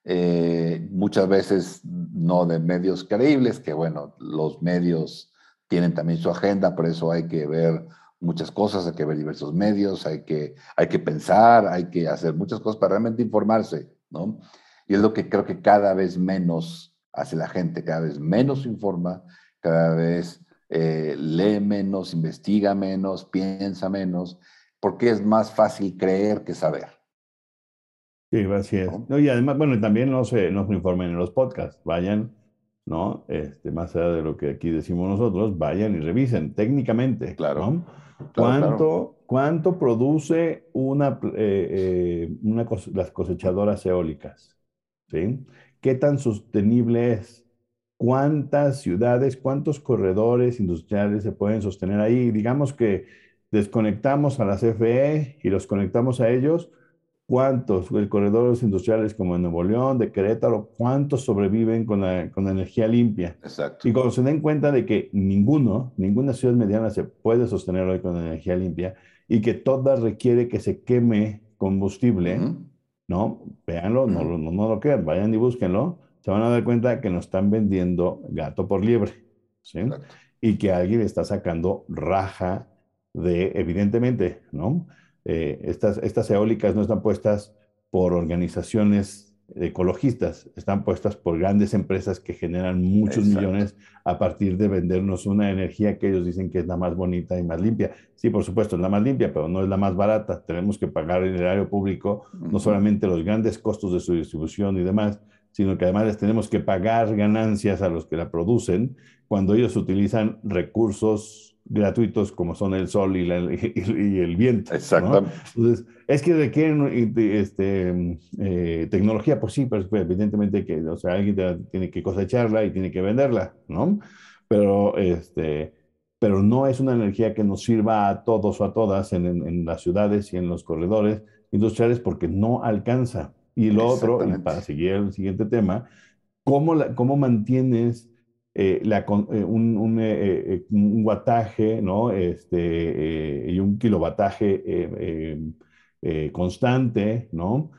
Eh, muchas veces no de medios creíbles, que bueno, los medios tienen también su agenda, por eso hay que ver muchas cosas, hay que ver diversos medios, hay que, hay que pensar, hay que hacer muchas cosas para realmente informarse, ¿no? Y es lo que creo que cada vez menos hace la gente, cada vez menos informa, cada vez eh, lee menos, investiga menos, piensa menos, porque es más fácil creer que saber. Sí, gracias. ¿no? y además, bueno, también no se, nos informen en los podcasts, vayan, ¿no? Este, más allá de lo que aquí decimos nosotros, vayan y revisen técnicamente, claro. ¿Cuánto, ¿Cuánto produce una, eh, eh, una las cosechadoras eólicas? ¿Sí? ¿Qué tan sostenible es? ¿Cuántas ciudades, cuántos corredores industriales se pueden sostener ahí? Digamos que desconectamos a la CFE y los conectamos a ellos, ¿cuántos el corredores industriales como en Nuevo León, de Querétaro, cuántos sobreviven con la, con energía limpia? Exacto. Y cuando se den cuenta de que ninguno, ninguna ciudad mediana se puede sostener hoy con energía limpia y que toda requiere que se queme combustible, ¿no? Véanlo, no, no, no, lo crean, vayan y búsquenlo, se van a dar cuenta que nos están vendiendo gato por liebre, ¿sí? Y que alguien está sacando raja de, evidentemente, ¿no? Eh, estas, estas eólicas no están puestas por organizaciones ecologistas, están puestas por grandes empresas que generan muchos millones a partir de vendernos una energía que ellos dicen que es la más bonita y más limpia. Sí, por supuesto, es la más limpia, pero no es la más barata. Tenemos que pagar en el área público no solamente los grandes costos de su distribución y demás, sino que además les tenemos que pagar ganancias a los que la producen cuando ellos utilizan recursos gratuitos como son el sol y, el viento. Exactamente. Entonces, es que requieren este, eh, tecnología, pues sí, pero evidentemente que, o sea, alguien tiene que cosecharla y tiene que venderla, ¿no? Pero, este, pero no es una energía que nos sirva a todos o a todas en, en, las ciudades y en los corredores industriales porque no alcanza. Y lo otro, para seguir el siguiente tema, ¿cómo, la, cómo mantienes eh, la, eh, un, un, eh, un, wattaje ¿no? este, y un kilovataje constante, ¿no?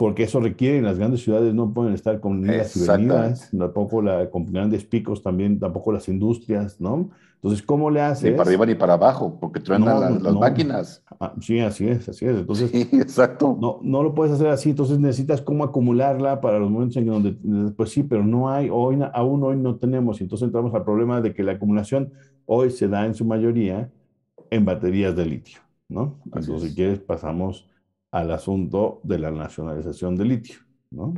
porque eso requiere, las grandes ciudades no pueden estar con idas y venidas, tampoco la, con grandes picos también, tampoco las industrias, ¿no? Entonces, ¿cómo le haces? Ni para arriba ni para abajo, porque truenan las, máquinas. Ah, sí, así es, así es. Entonces, sí, exacto. No, no lo puedes hacer así, entonces necesitas cómo acumularla para los momentos en que donde, pues sí, pero no hay, hoy, aún hoy no tenemos, y entonces entramos al problema de que la acumulación hoy se da en su mayoría en baterías de litio, ¿no? entonces, si quieres, pasamos al asunto de la nacionalización del litio, ¿no?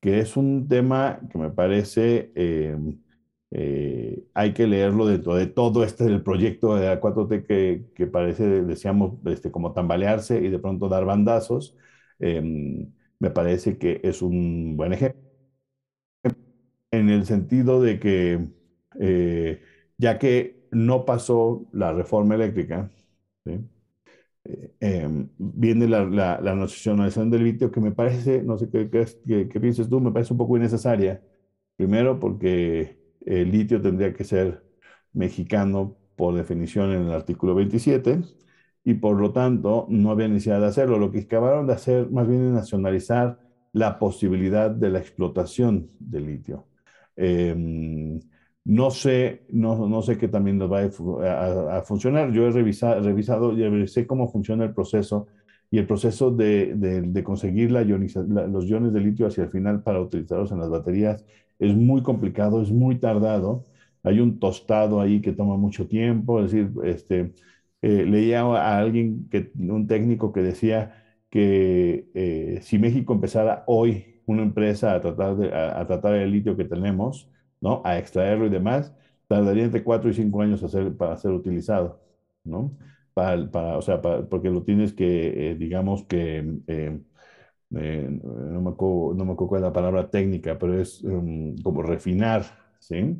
Que es un tema que me parece em, eh, hay que leerlo dentro de todo este del proyecto de la 4T que, que parece, decíamos, este, como tambalearse y de pronto dar bandazos. Em, me parece que es un buen ejemplo. En el sentido de que, eh, ya que no pasó la reforma eléctrica, ¿sí? eh, viene la, la, la, nacionalización del litio, que me parece, no sé qué, qué, qué, piensas tú, me parece un poco innecesaria. Primero, porque el litio tendría que ser mexicano por definición en el artículo 27 y por lo tanto no había necesidad de hacerlo. Lo que acabaron de hacer más bien es nacionalizar la posibilidad de la explotación del litio. Eh, no sé, no, no sé qué también nos va a, funcionar. Yo he revisado, revisado y sé cómo funciona el proceso y el proceso de, conseguir los iones de litio hacia el final para utilizarlos en las baterías es muy complicado, es muy tardado. Hay un tostado ahí que toma mucho tiempo. Es decir, este, eh, leía a alguien, un técnico que decía que eh, si México empezara hoy una empresa a tratar, el litio que tenemos, ¿no? A extraerlo y demás, tardaría entre 4 y 5 años para ser utilizado, ¿no? Para, o sea, porque lo tienes que, eh, digamos que, eh, eh, no, me acuerdo, no me acuerdo cuál es la palabra técnica, pero es um, como refinar, ¿sí?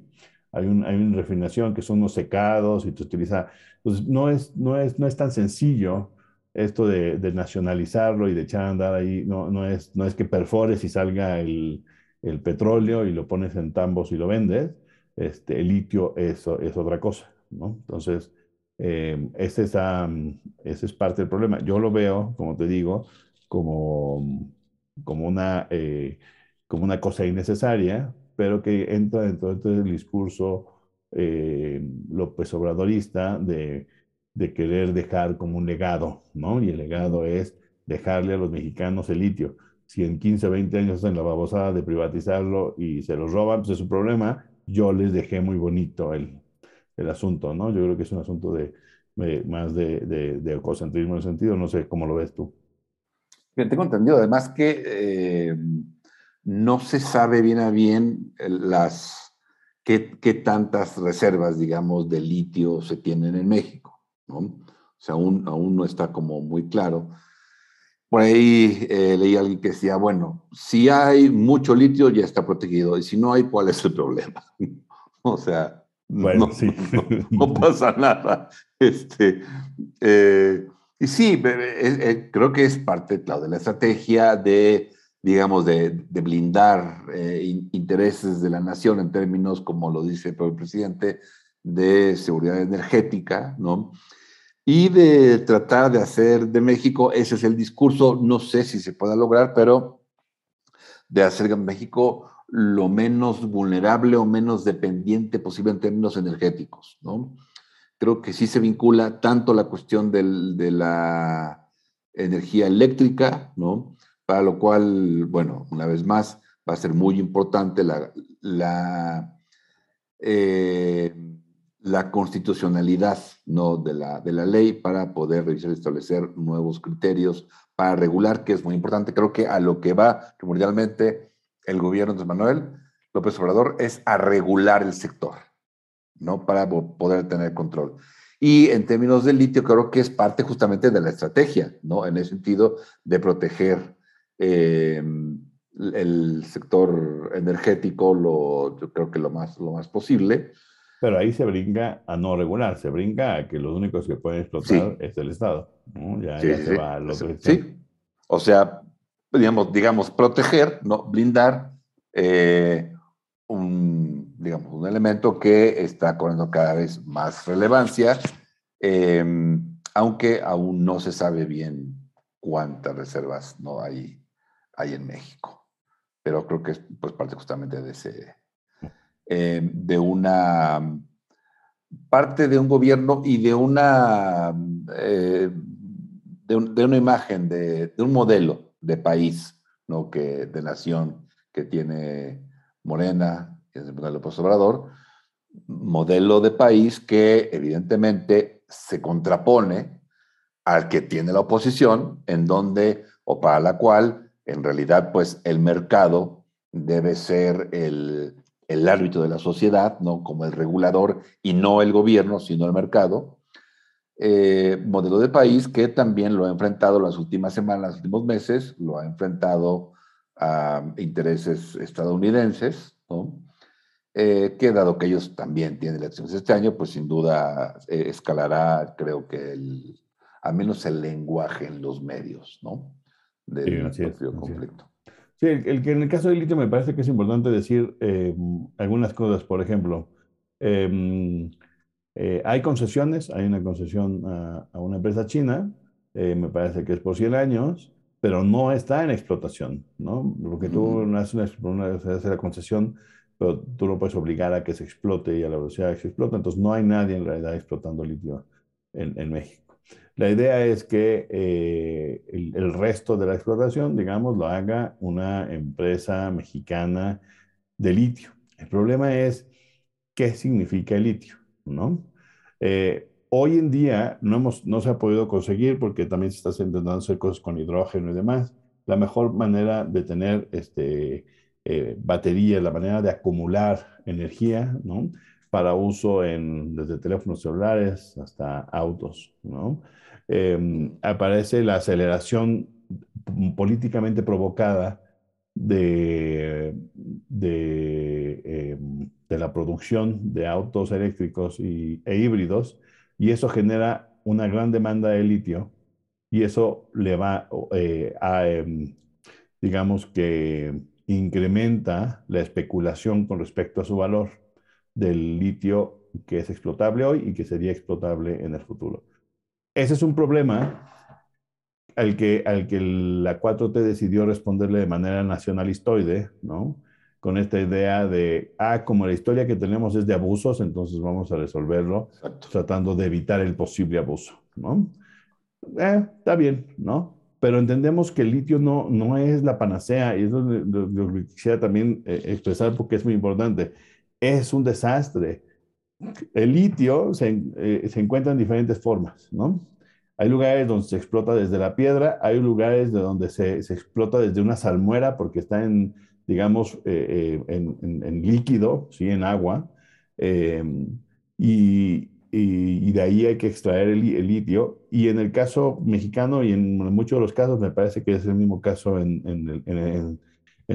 Hay, un, hay una refinación que son unos secados y se utiliza, pues no es, no es, no es tan sencillo esto de, nacionalizarlo y de echar a andar ahí, no, no, es, no es que perfores y salga el, el petróleo y lo pones en tambos y lo vendes, este, el litio es, es otra cosa, ¿no? Entonces, eh, ese, es, um, ese es parte del problema. Yo lo veo, como te digo, como, como, una, eh, como una cosa innecesaria, pero que entra dentro, dentro del discurso eh, López Obradorista de, de querer dejar como un legado, ¿no? Y el legado es dejarle a los mexicanos el litio si en 15 o 20 años hacen la babosada de privatizarlo y se los roban, pues es su problema. Yo les dejé muy bonito el, el asunto, ¿no? Yo creo que es un asunto de, de más de, de, de, ecocentrismo en el sentido, no sé cómo lo ves tú. Bien, tengo entendido además que eh, no se sabe bien a bien las, qué, qué, tantas reservas, digamos, de litio se tienen en México, ¿no? O sea, aún, aún no está como muy claro. Por ahí eh, leí a alguien que decía, bueno, si hay mucho litio ya está protegido y si no hay, ¿cuál es el problema? o sea, bueno, no, sí. no, no, pasa nada. Este, eh, y sí, eh, creo que es parte, claro, de la estrategia de, digamos, de, de blindar eh, intereses de la nación en términos, como lo dice el presidente, de seguridad energética, ¿no? y de tratar de hacer de México, ese es el discurso, no sé si se pueda lograr, pero de hacer de México lo menos vulnerable o menos dependiente posible en términos energéticos, ¿no? Creo que sí se vincula tanto la cuestión del, de la energía eléctrica, ¿no? Para lo cual, bueno, una vez más, va a ser muy importante la, la eh, la constitucionalidad ¿no? de, la, de la ley para poder revisar y establecer nuevos criterios para regular, que es muy importante. Creo que a lo que va primordialmente el gobierno de Manuel López Obrador es a regular el sector, ¿no? Para poder tener control. Y en términos del litio, creo que es parte justamente de la estrategia, ¿no? En el sentido de proteger eh, el sector energético, lo, yo creo que lo más, lo más posible, pero ahí se brinca a no regular, se brinca a que los únicos que pueden explotar sí. es el Estado. ¿no? Ya, sí, ya sí, se va a lo que sí. O sea, digamos, digamos, proteger, ¿no? blindar eh, un, digamos, un elemento que está cobrando cada vez más relevancia, eh, aunque aún no se sabe bien cuántas reservas no hay, hay en México. Pero creo que es pues, parte justamente de ese, eh, de una parte de un gobierno y de una, eh, de, una imagen, de, un modelo de país, ¿no? que, de nación que tiene Morena, y el López Obrador, modelo de país que evidentemente se contrapone al que tiene la oposición, en donde o para la cual en realidad pues el mercado debe ser el, el árbitro de la sociedad, ¿no? Como el regulador y no el gobierno, sino el mercado. Eh, modelo de país que también lo ha enfrentado las últimas semanas, los últimos meses, lo ha enfrentado a intereses estadounidenses, ¿no? Eh, que dado que ellos también tienen elecciones este año, pues sin duda eh, escalará, creo que el, al menos el lenguaje en los medios, ¿no? Del propio conflicto. Sí, el, que en el caso del litio me parece que es importante decir eh, algunas cosas. Por ejemplo, em, eh, hay concesiones, hay una concesión a, una empresa china, eh, me parece que es por 100 años, pero no está en explotación, ¿no? Porque tú no haces una, la concesión, pero tú no puedes obligar a que se explote y a la velocidad que se explota, entonces no hay nadie en realidad explotando litio en, en México. La idea es que eh, el, resto de la explotación, digamos, lo haga una empresa mexicana de litio. El problema es qué significa el litio, ¿no? Eh, hoy en día no, hemos, no se ha podido conseguir porque también se está intentando hacer cosas con hidrógeno y demás. La mejor manera de tener este, eh, baterías, la manera de acumular energía, ¿no? Para uso en, desde teléfonos celulares hasta autos, ¿no? Em, aparece la aceleración políticamente provocada de, de, em, de, la producción de autos eléctricos y, e híbridos, y eso genera una gran demanda de litio, y eso le va eh, a, em, digamos que incrementa la especulación con respecto a su valor del litio que es explotable hoy y que sería explotable en el futuro. Ese es un problema al que, al que la 4T decidió responderle de manera nacionalistoide, ¿no? Con esta idea de, ah, como la historia que tenemos es de abusos, entonces vamos a resolverlo tratando de evitar el posible abuso, ¿no? Eh, está bien, ¿no? Pero entendemos que el litio no, no es la panacea, y eso lo, que quisiera también eh, expresar porque es muy importante. Es un desastre el litio eh, se, encuentra en diferentes formas, ¿no? Hay lugares donde se explota desde la piedra, hay lugares de donde se, explota desde una salmuera porque está en, digamos, eh, eh, en, líquido, ¿sí? En agua. Em, y, de ahí hay que extraer el, litio. Y en el caso mexicano y en muchos de los casos, me parece que es el mismo caso en,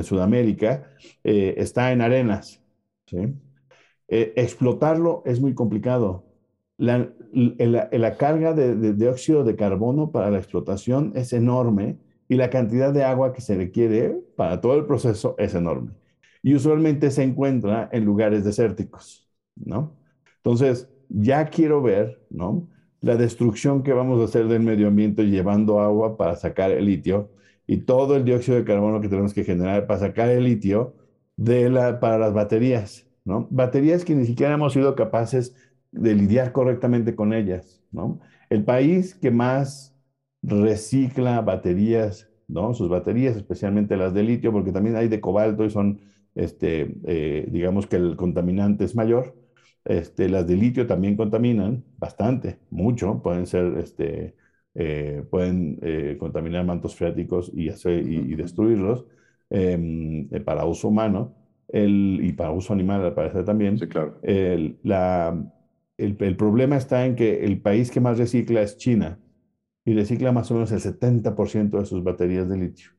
Sudamérica, está en arenas. Eh, explotarlo es muy complicado. La, carga de, dióxido de carbono para la explotación es enorme y la cantidad de agua que se requiere para todo el proceso es enorme. Y usualmente se encuentra en lugares desérticos, ¿no? Entonces, ya quiero ver, ¿no? La destrucción que vamos a hacer del medio ambiente llevando agua para sacar el litio y todo el dióxido de carbono que tenemos que generar para sacar el litio de la, para las baterías. ¿no? Baterías que ni siquiera hemos sido capaces de lidiar correctamente con ellas, ¿no? El país que más recicla baterías, ¿no? Sus baterías, especialmente las de litio, porque también hay de cobalto y son, este, eh, digamos que el contaminante es mayor. Este, las de litio también contaminan bastante, mucho, pueden ser, este, eh, pueden eh, contaminar mantos freáticos y, hacer, y, destruirlos em, para uso humano el, y para uso animal al parecer también. Sí, claro. El, la, el, el, problema está en que el país que más recicla es China y recicla más o menos el 70% de sus baterías de litio.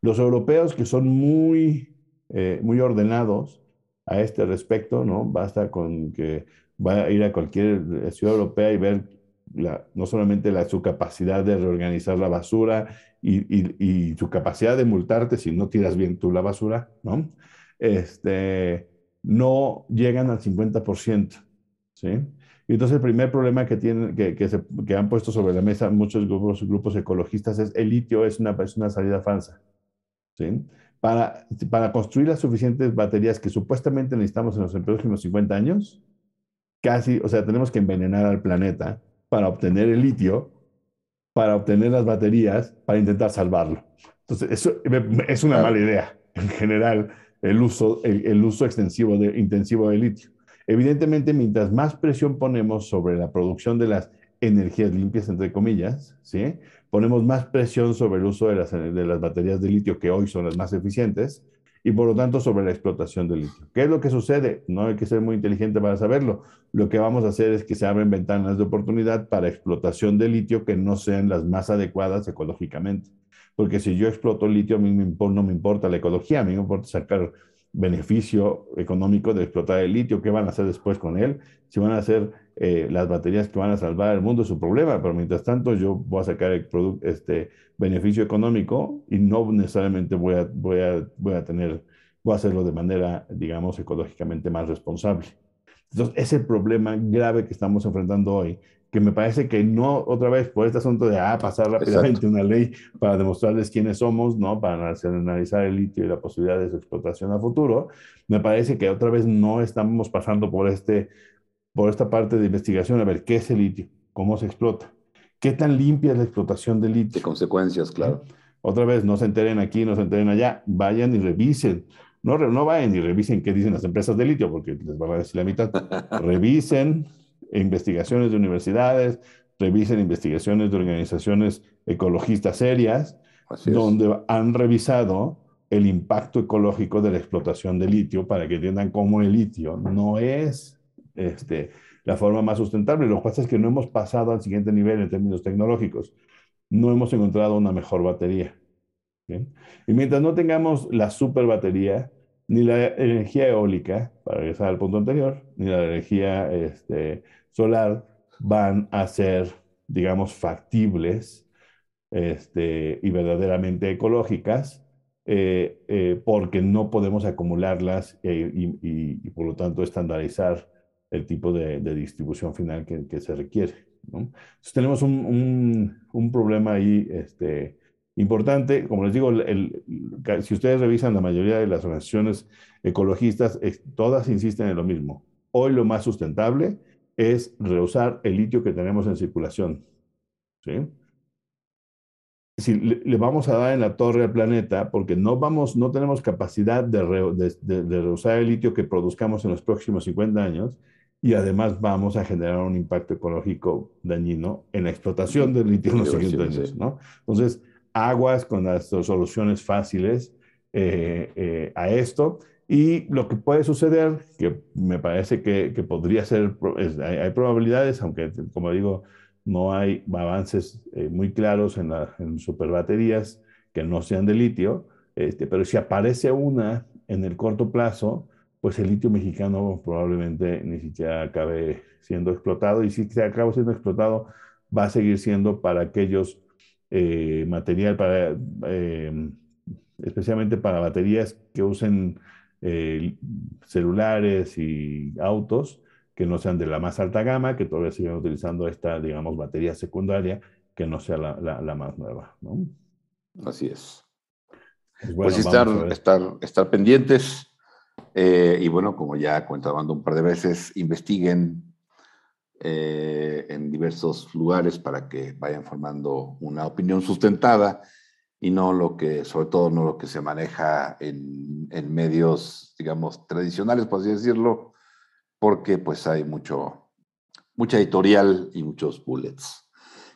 Los europeos que son muy, eh, muy ordenados a este respecto, ¿no? Basta con que vaya a ir a cualquier ciudad europea y ver no solamente la, su capacidad de reorganizar la basura y, y, y, su capacidad de multarte si no tiras bien tú la basura, ¿no? este, no llegan al 50%. ¿sí? Y entonces el primer problema que, tienen, que, que, se, que, han puesto sobre la mesa muchos grupos, grupos ecologistas es el litio es una, es una salida falsa. ¿sí? Para, para construir las suficientes baterías que supuestamente necesitamos en los próximos 50 años, casi, o sea, tenemos que envenenar al planeta para obtener el litio, para obtener las baterías, para intentar salvarlo. Entonces, eso es una mala idea en general, el uso, el, uso extensivo de, intensivo de litio. Evidentemente, mientras más presión ponemos sobre la producción de las energías limpias, entre comillas, ¿sí? ponemos más presión sobre el uso de las, baterías de litio, que hoy son las más eficientes, y por lo tanto sobre la explotación del litio. ¿Qué es lo que sucede? No hay que ser muy inteligente para saberlo. Lo que vamos a hacer es que se abren ventanas de oportunidad para explotación de litio que no sean las más adecuadas ecológicamente. Porque si yo exploto litio, a mí no me importa la ecología, a mí me importa sacar beneficio económico de explotar el litio, qué van a hacer después con él, si van a hacer eh, las baterías que van a salvar el mundo es su problema, pero mientras tanto yo voy a sacar el este beneficio económico y no necesariamente voy a, voy a, voy a tener, voy a hacerlo de manera, digamos, ecológicamente más responsable. Entonces, ese problema grave que estamos enfrentando hoy que me parece que no, otra vez, por este asunto de ah, pasar rápidamente una ley para demostrarles quiénes somos, ¿no? Para analizar el litio y la posibilidad de su explotación a futuro, me parece que otra vez no estamos pasando por, este, por esta parte de investigación, a ver qué es el litio, cómo se explota, qué tan limpia es la explotación del litio. De consecuencias, claro. Otra vez, no se enteren aquí, no se enteren allá, vayan y revisen. No, no vayan y revisen qué dicen las empresas de litio, porque les van a decir la mitad. revisen investigaciones de universidades, revisen investigaciones de organizaciones ecologistas serias, donde han revisado el impacto ecológico de la explotación de litio para que entiendan cómo el litio no es este, la forma más sustentable. Lo que pasa es que no hemos pasado al siguiente nivel en términos tecnológicos. No hemos encontrado una mejor batería. Y mientras no tengamos la super batería, ni la energía eólica, para regresar al punto anterior, ni la energía este, solar van a ser, digamos, factibles este, y verdaderamente ecológicas, eh, eh, porque no podemos acumularlas eh, y, por lo tanto estandarizar el tipo de, distribución final que, se requiere. Entonces tenemos un, un, problema ahí este, importante. Como les digo, si ustedes revisan la mayoría de las organizaciones ecologistas, todas insisten en lo mismo. Hoy lo más sustentable es reusar el litio que tenemos en circulación. ¿sí? Si le, vamos a dar en la torre al planeta, porque no, vamos, no tenemos capacidad de, reusar el litio que produzcamos en los próximos 50 años, y además vamos a generar un impacto ecológico dañino en la explotación del litio en los siguientes años. ¿no? Entonces, aguas con las soluciones fáciles eh, eh, a esto. Y lo que puede suceder, que me parece que, podría ser, hay, probabilidades, aunque como digo, no hay avances eh, muy claros en, la, en superbaterías que no sean de litio, este, pero si aparece una en el corto plazo, pues el litio mexicano probablemente ni siquiera acabe siendo explotado. Y si se acaba siendo explotado, va a seguir siendo para aquellos eh, material, para, eh, especialmente para baterías que usen eh, celulares y autos que no sean de la más alta gama, que todavía sigan utilizando esta, digamos, batería secundaria, que no sea la, la, más nueva. ¿no? Así es. Pues, pues estar, estar, estar pendientes. Eh, y bueno, como ya comentaba un par de veces, investiguen eh, en diversos lugares para que vayan formando una opinión sustentada y no lo que, sobre todo, no lo que se maneja en, en medios, digamos, tradicionales, por así decirlo, porque pues hay mucho, mucha editorial y muchos bullets.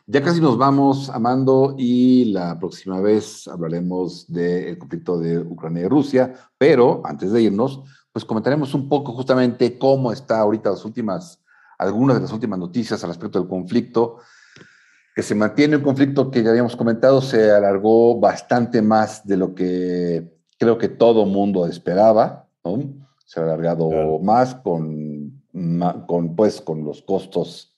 Ya casi nos vamos, Amando, y la próxima vez hablaremos del conflicto de Ucrania y Rusia, pero antes de irnos, pues comentaremos un poco justamente cómo está ahorita las últimas, algunas de las últimas noticias al respecto del conflicto que se mantiene un conflicto que ya habíamos comentado, se alargó bastante más de lo que creo que todo mundo esperaba, Se ha alargado más con, con, pues, con los costos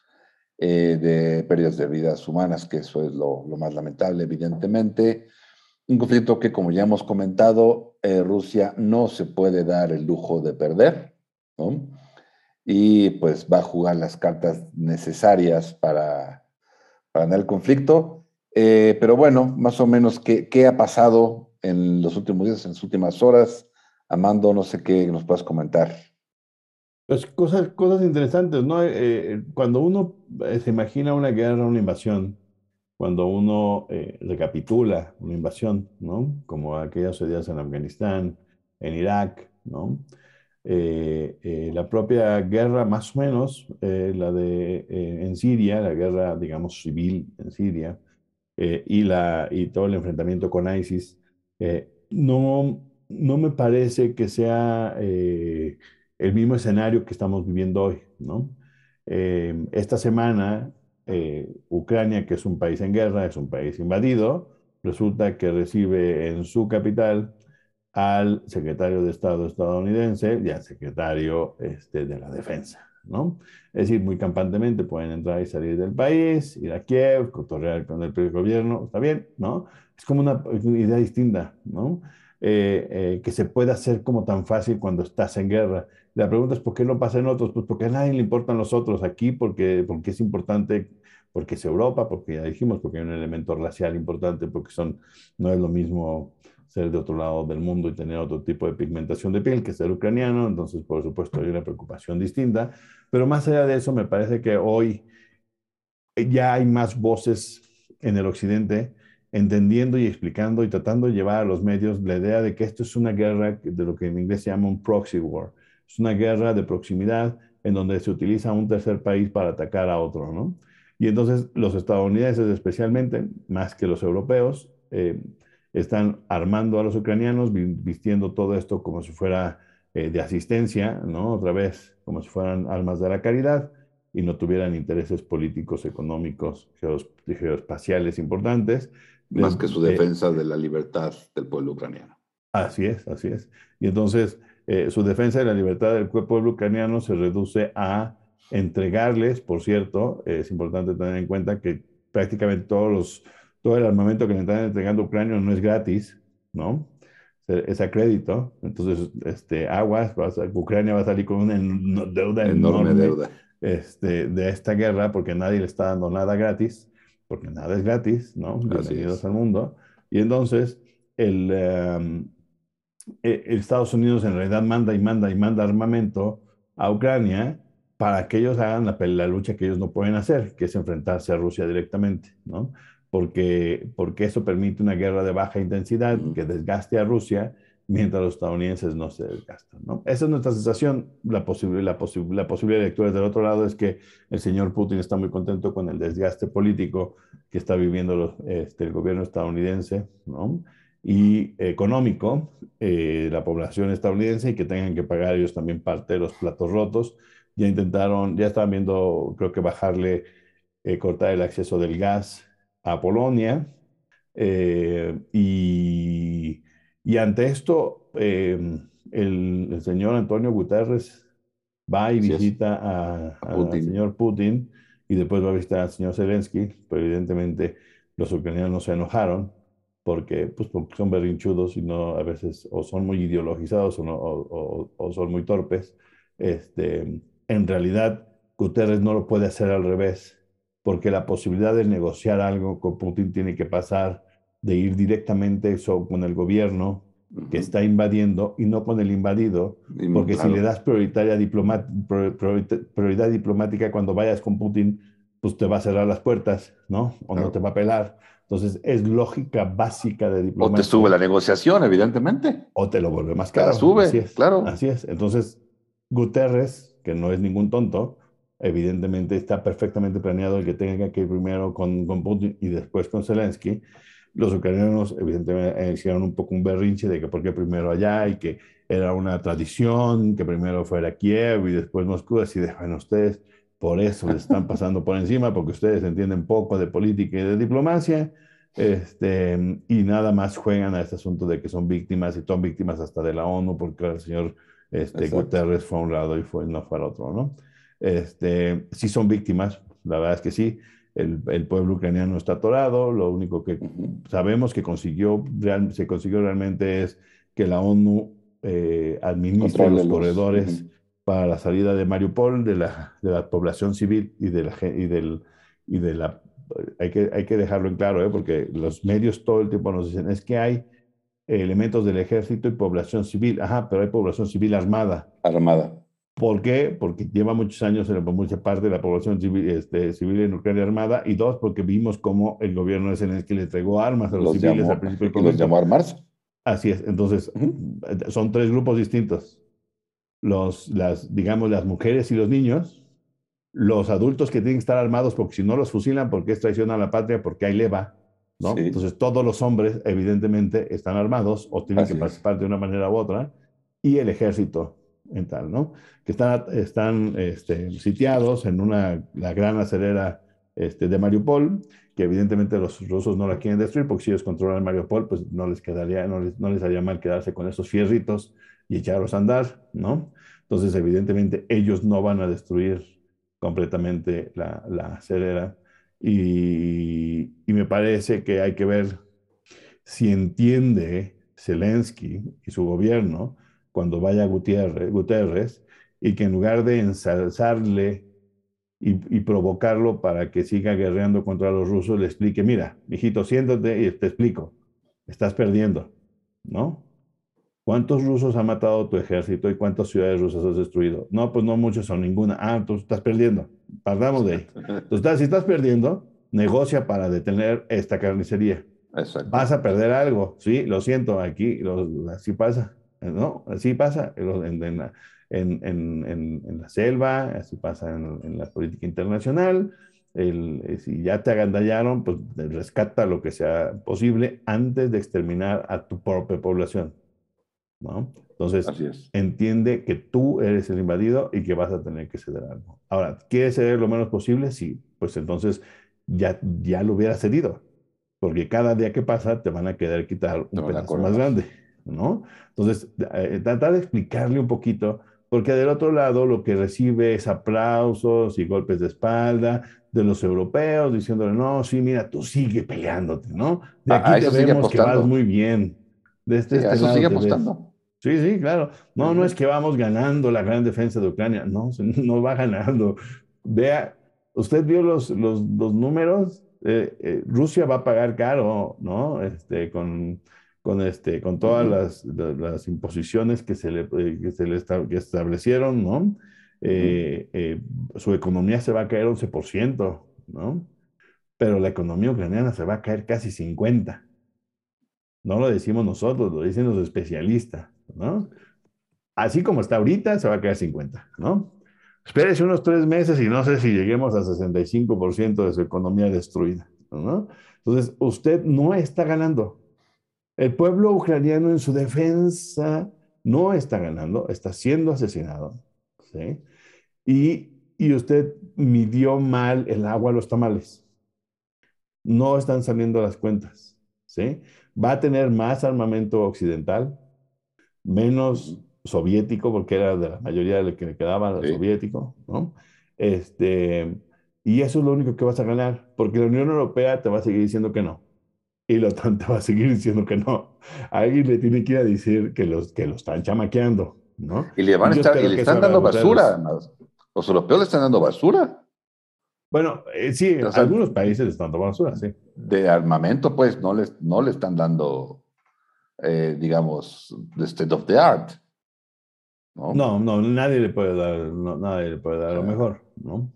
eh, de pérdidas de vidas humanas, que eso es lo, más lamentable, evidentemente. Un conflicto que, como ya hemos comentado, eh, Rusia no se puede dar el lujo de perder, Y pues va a jugar las cartas necesarias para para ganar el conflicto. Eh, pero bueno, más o menos, ¿qué, ¿qué, ha pasado en los últimos días, en las últimas horas. Amando, no sé qué nos puedas comentar. Pues cosas, cosas interesantes, ¿no? Eh, eh, cuando uno eh, se imagina una guerra, una invasión, cuando uno recapitula una invasión, ¿no? Como aquellas días en Afganistán, en Irak, ¿no? La propia guerra, más o menos, la de en Siria, la guerra, digamos, civil en Siria, y, la, y todo el enfrentamiento con ISIS, no, no me parece que sea el mismo escenario que estamos viviendo hoy, ¿no? Eh, esta semana, eh, Ucrania, que es un país en guerra, es un país invadido, resulta que recibe en su capital al secretario de Estado estadounidense y al secretario este, de la Defensa, ¿no? Es decir, muy campantemente pueden entrar y salir del país, ir a Kiev, cotorrear con el gobierno, está bien, ¿no? Es como una idea distinta, ¿no? Eh, eh, que se pueda hacer como tan fácil cuando estás en guerra. La pregunta es, ¿por qué no pasa en otros? Pues porque a nadie le importan los otros aquí, porque, porque es importante, porque es Europa, porque ya dijimos, porque hay un elemento racial importante, porque son, no es lo mismo ser de otro lado del mundo y tener otro tipo de pigmentación de piel que ser ucraniano, entonces por supuesto hay una preocupación distinta, pero más allá de eso me parece que hoy ya hay más voces en el occidente entendiendo y explicando y tratando de llevar a los medios la idea de que esto es una guerra de lo que en inglés se llama un proxy war. Es una guerra de proximidad en donde se utiliza un tercer país para atacar a otro, ¿no? Y entonces los estadounidenses especialmente, más que los europeos, eh, están armando a los ucranianos, vistiendo todo esto como si fuera eh, de asistencia, ¿no? Otra vez, como si fueran almas de la caridad y no tuvieran intereses políticos, económicos, geoespaciales importantes, más que su defensa de la libertad del pueblo ucraniano. Así es, así es. Y entonces eh, su defensa de la libertad del pueblo ucraniano se reduce a entregarles, por cierto, es importante tener en cuenta que prácticamente todos los, todo el armamento que le están entregando a Ucrania no es gratis, ¿no? Es a crédito. Entonces, este, aguas, Ucrania va a salir con una deuda enorme, deuda. Este, de esta guerra porque nadie le está dando nada gratis porque nada es gratis, ¿no? Bienvenidos al mundo. Y entonces, el, em, e, Estados Unidos en realidad manda y manda y manda armamento a Ucrania para que ellos hagan la, la, lucha que ellos no pueden hacer, que es enfrentarse a Rusia directamente, ¿no? Porque, porque eso permite una guerra de baja intensidad que desgaste a Rusia mientras los estadounidenses no se desgastan. ¿no? Esa es nuestra sensación. La, posible, la, la posible lectura del otro lado es que el señor Putin está muy contento con el desgaste político que está viviendo este, el gobierno estadounidense ¿no? y económico, eh, la población estadounidense, y que tengan que pagar ellos también parte de los platos rotos. Ya intentaron, ya estaban viendo, creo que bajarle, eh, cortar el acceso del gas a Polonia. Eh, y y ante esto, em, el, señor Antonio Guterres va y visita al señor Putin y después va a visitar al señor Zelensky, pero evidentemente los ucranianos se enojaron porque, pues, son berrinchudos y no a veces o son muy ideologizados o, o, son muy torpes. Este, en realidad, Guterres no lo puede hacer al revés, porque la posibilidad de negociar algo con Putin tiene que pasar de ir directamente con el gobierno que está invadiendo y no con el invadido, porque si le das prioridad diplomática cuando vayas con Putin, pues te va a cerrar las puertas, ¿no? O no te va a pelar. Entonces, es lógica básica de diplomacia. O te sube la negociación, evidentemente. O te lo vuelve más caro. Te sube, claro. Así es. Entonces, Guterres, que no es ningún tonto, evidentemente está perfectamente planeado el que tenga que ir primero con, con Putin y después con Zelensky. Los ucranianos evidentemente hicieron un poco un berrinche de que por qué primero allá y que era una tradición que primero fuera Kiev y después Moscú, así de, bueno, ustedes por eso les están pasando por encima, porque ustedes entienden poco de política y de diplomacia, este, y nada más juegan a este asunto de que son víctimas y son víctimas hasta de la ONU, porque el señor este, Guterres fue a un lado y fue, no fue al otro, ¿no? Este, sí son víctimas, la verdad es que sí, el, pueblo ucraniano está atorado, lo único que sabemos que consiguió, se consiguió realmente es que la ONU eh, administre los, corredores para la salida de Mariupol, de la, de la población civil y de la, y del, y de la hay que, hay que dejarlo en claro, ¿eh? porque los medios todo el tiempo nos dicen, es que hay elementos del ejército y población civil. Ajá, pero hay población civil armada. Armada. ¿Por qué? Porque lleva muchos años en mucha parte de la población civil, este, civil en Ucrania armada. Y dos, porque vimos cómo el gobierno de Zelensky le entregó armas a los, civiles al principio del los llamó a armarse. Así es. Entonces, son tres grupos distintos. Los, las, digamos, las mujeres y los niños, los adultos que tienen que estar armados porque si no los fusilan porque es traición a la patria, porque hay leva, ¿no? Entonces todos los hombres evidentemente están armados o tienen que participar de una manera u otra y el ejército en tal, ¿no? Que están, están este, sitiados en una, la gran acelera este, de Mariupol, que evidentemente los rusos no la quieren destruir porque si ellos controlan Mariupol, pues no les quedaría, no les, no les haría mal quedarse con esos fierritos y echarlos a andar, ¿no? Entonces evidentemente ellos no van a destruir completamente la, la acelera. Y, y, me parece que hay que ver si entiende Zelensky y su gobierno cuando vaya Gutiérrez, Guterres y que en lugar de ensalzarle y, y, provocarlo para que siga guerreando contra los rusos, le explique, mira, hijito, siéntate y te explico, estás perdiendo, ¿no? ¿Cuántos rusos ha matado tu ejército y cuántas ciudades rusas has destruido? No, pues no muchos o ninguna. Ah, tú estás perdiendo. Partamos de ahí. Entonces, si estás perdiendo, negocia para detener esta carnicería. Exacto. Vas a perder algo. Sí, lo siento, aquí así pasa. ¿No? Así pasa en, en, en, en la selva, así pasa en, la política internacional. El, eh, si ya te agandallaron, pues rescata lo que sea posible antes de exterminar a tu propia población. ¿no? Entonces, entiende que tú eres el invadido y que vas a tener que ceder algo. Ahora, ¿quieres ceder lo menos posible? Sí, pues entonces ya, ya lo hubiera cedido, porque cada día que pasa te van a querer quitar un pedazo más grande, ¿no? Entonces, eh, tratar de explicarle un poquito, porque del otro lado lo que recibe es aplausos y golpes de espalda de los europeos diciéndole, no, sí, mira, tú sigue peleándote, ¿no? De ah, aquí te vemos que vas muy bien. De este, este eso sigue apostando. Sí, sí, claro. No, no es que vamos ganando la gran defensa de Ucrania. No, no va ganando. Vea, usted vio los, los, los números. Eh, eh, Rusia va a pagar caro, ¿no? Este, con, con, este, con todas las, las, imposiciones que se le, eh, que se le que establecieron, ¿no? su economía se va a caer 11%, ¿no? Pero la economía ucraniana se va a caer casi 50%. No lo decimos nosotros, lo dicen los especialistas. ¿no? Así como está ahorita, se va a quedar 50, ¿no? Espérese unos tres meses y no sé si lleguemos a 65% de su economía destruida, ¿no? Entonces, usted no está ganando. El pueblo ucraniano en su defensa no está ganando, está siendo asesinado, ¿sí? Y, y usted midió mal el agua a los tamales. No están saliendo las cuentas, ¿sí? Va a tener más armamento occidental, menos soviético, porque era de la mayoría de lo que le quedaba soviético, ¿no? Este, y eso es lo único que vas a ganar, porque la Unión Europea te va a seguir diciendo que no. Y la OTAN te va a seguir diciendo que no. Alguien le tiene que ir a decir que los, que lo están chamaqueando, ¿no? Y le, van a estar, y le están dando basura, además. Los europeos le están dando basura. Bueno, eh, sí, algunos países le están dando basura, sí. De armamento, pues, no les, no le están dando eh, digamos, the state of the art. ¿no? no, nadie le puede dar, nadie le puede dar lo mejor, ¿no?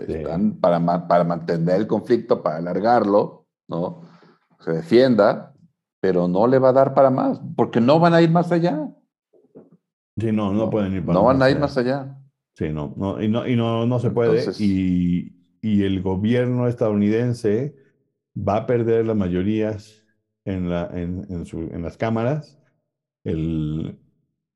Este están para, para mantener el conflicto, para alargarlo, ¿no? Se defienda, pero no le va a dar para más, porque no van a ir más allá. Sí, no, no, pueden ir para No van a ir más allá. Sí, no, no y no, y no, no se puede. Y, y el gobierno estadounidense va a perder las mayorías en, la, en, en, las cámaras el,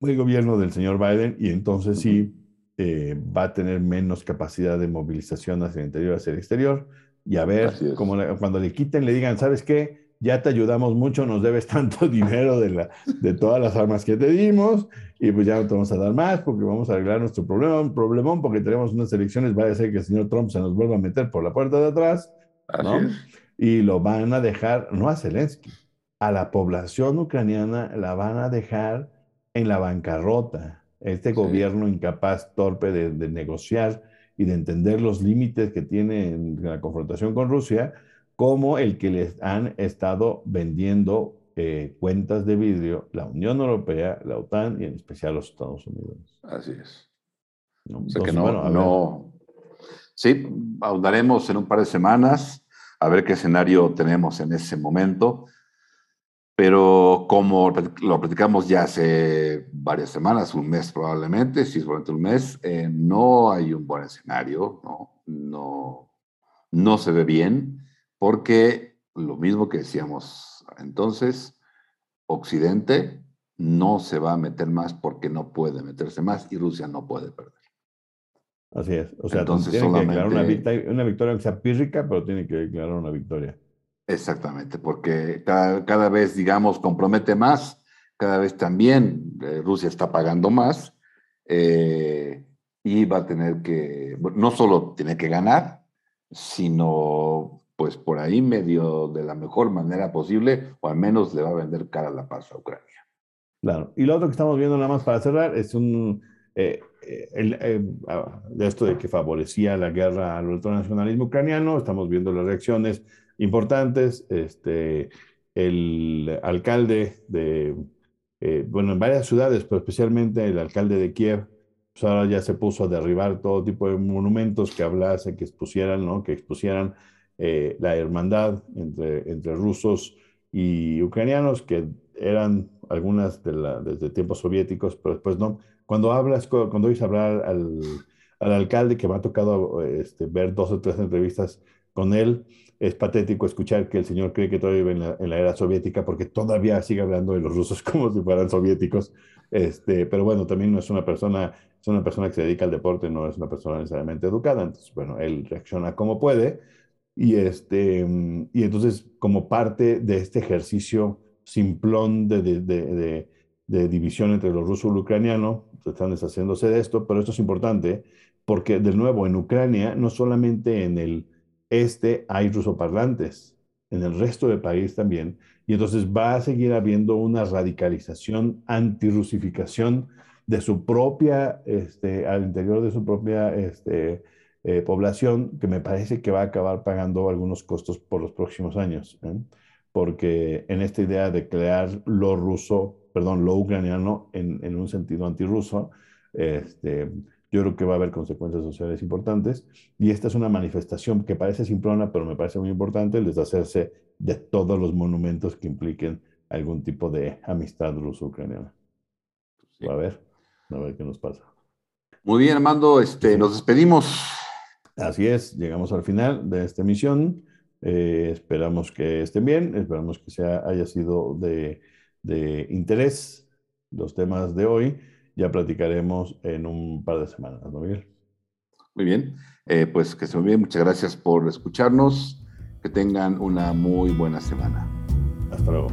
el, gobierno del señor Biden y entonces sí eh, va a tener menos capacidad de movilización hacia el interior, hacia el exterior y a ver, como cuando le quiten, le digan, ¿sabes qué? Ya te ayudamos mucho, nos debes tanto dinero de, la, de todas las armas que te dimos y pues ya no te vamos a dar más porque vamos a arreglar nuestro problema, un problemón porque tenemos unas elecciones, va a ser que el señor Trump se nos vuelva a meter por la puerta de atrás, ¿no? y lo van a dejar, no a Zelensky, a la población ucraniana la van a dejar en la bancarrota. Este gobierno incapaz, torpe de, negociar y de entender los límites que tiene en la confrontación con Rusia, como el que les han estado vendiendo eh, cuentas de vidrio la Unión Europea, la OTAN y en especial los Estados Unidos. Así es. ¿No? que no, no. Sí, ahondaremos en un par de semanas a ver qué escenario tenemos en ese momento. Pero como lo platicamos ya hace varias semanas, un mes probablemente, si es durante un mes, eh, no hay un buen escenario, ¿no? No, no se ve bien, porque lo mismo que decíamos entonces, Occidente no se va a meter más porque no puede meterse más y Rusia no puede perder. Así es. O sea, Entonces, tiene que declarar una, victoria, una victoria que sea pírrica, pero tiene que declarar una victoria. Exactamente, porque cada, vez, digamos, compromete más, cada vez también eh, Rusia está pagando más eh, y va a tener que, no solo tiene que ganar, sino pues por ahí medio de la mejor manera posible, o al menos le va a vender cara la paz a Ucrania. Claro, y lo otro que estamos viendo nada más para cerrar es un, eh, de esto de que favorecía la guerra al ultranacionalismo ucraniano, estamos viendo las reacciones importantes. Este, el alcalde de, eh, bueno, en varias ciudades, pero especialmente el alcalde de Kiev, pues ahora ya se puso a derribar todo tipo de monumentos que hablasen, que expusieran, ¿no? Que expusieran eh, la hermandad entre, entre rusos y ucranianos, que eran algunas desde tiempos soviéticos, pero después no. Cuando hablas, cuando oyes hablar al, al alcalde, que me ha tocado este, ver dos o tres entrevistas con él, es patético escuchar que el señor cree que todavía vive en la, era soviética porque todavía sigue hablando de los rusos como si fueran soviéticos. Este, pero bueno, también no es una persona, es una persona que se dedica al deporte, no es una persona necesariamente educada. Entonces, bueno, él reacciona como puede. Y, este, y entonces, como parte de este ejercicio simplón de, de, división entre los rusos y los ucranianos, están deshaciéndose de esto, pero esto es importante porque, de nuevo, en Ucrania, no solamente en el este hay rusoparlantes, en el resto del país también, y entonces va a seguir habiendo una radicalización, antirusificación de su propia, este, al interior de su propia este, eh, población, que me parece que va a acabar pagando algunos costos por los próximos años, ¿eh? porque en esta idea de crear lo ruso, perdón, lo ucraniano en, en un sentido antirruso, este, yo creo que va a haber consecuencias sociales importantes. Y esta es una manifestación que parece simplona, pero me parece muy importante, el deshacerse de todos los monumentos que impliquen algún tipo de amistad ruso-ucraniana. A ver, a ver qué nos pasa. Muy bien, Armando, este, nos despedimos. Así es, llegamos al final de esta emisión. Eh, esperamos que estén bien, esperamos que sea, haya sido de, de interés los temas de hoy ya platicaremos en un par de semanas, ¿no, Miguel? Muy bien, eh, pues que se muy bien, muchas gracias por escucharnos, que tengan una muy buena semana. Hasta luego.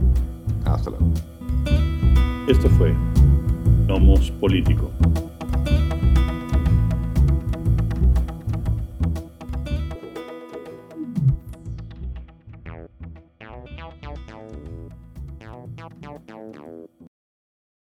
Hasta luego. Esto fue Nomos Político.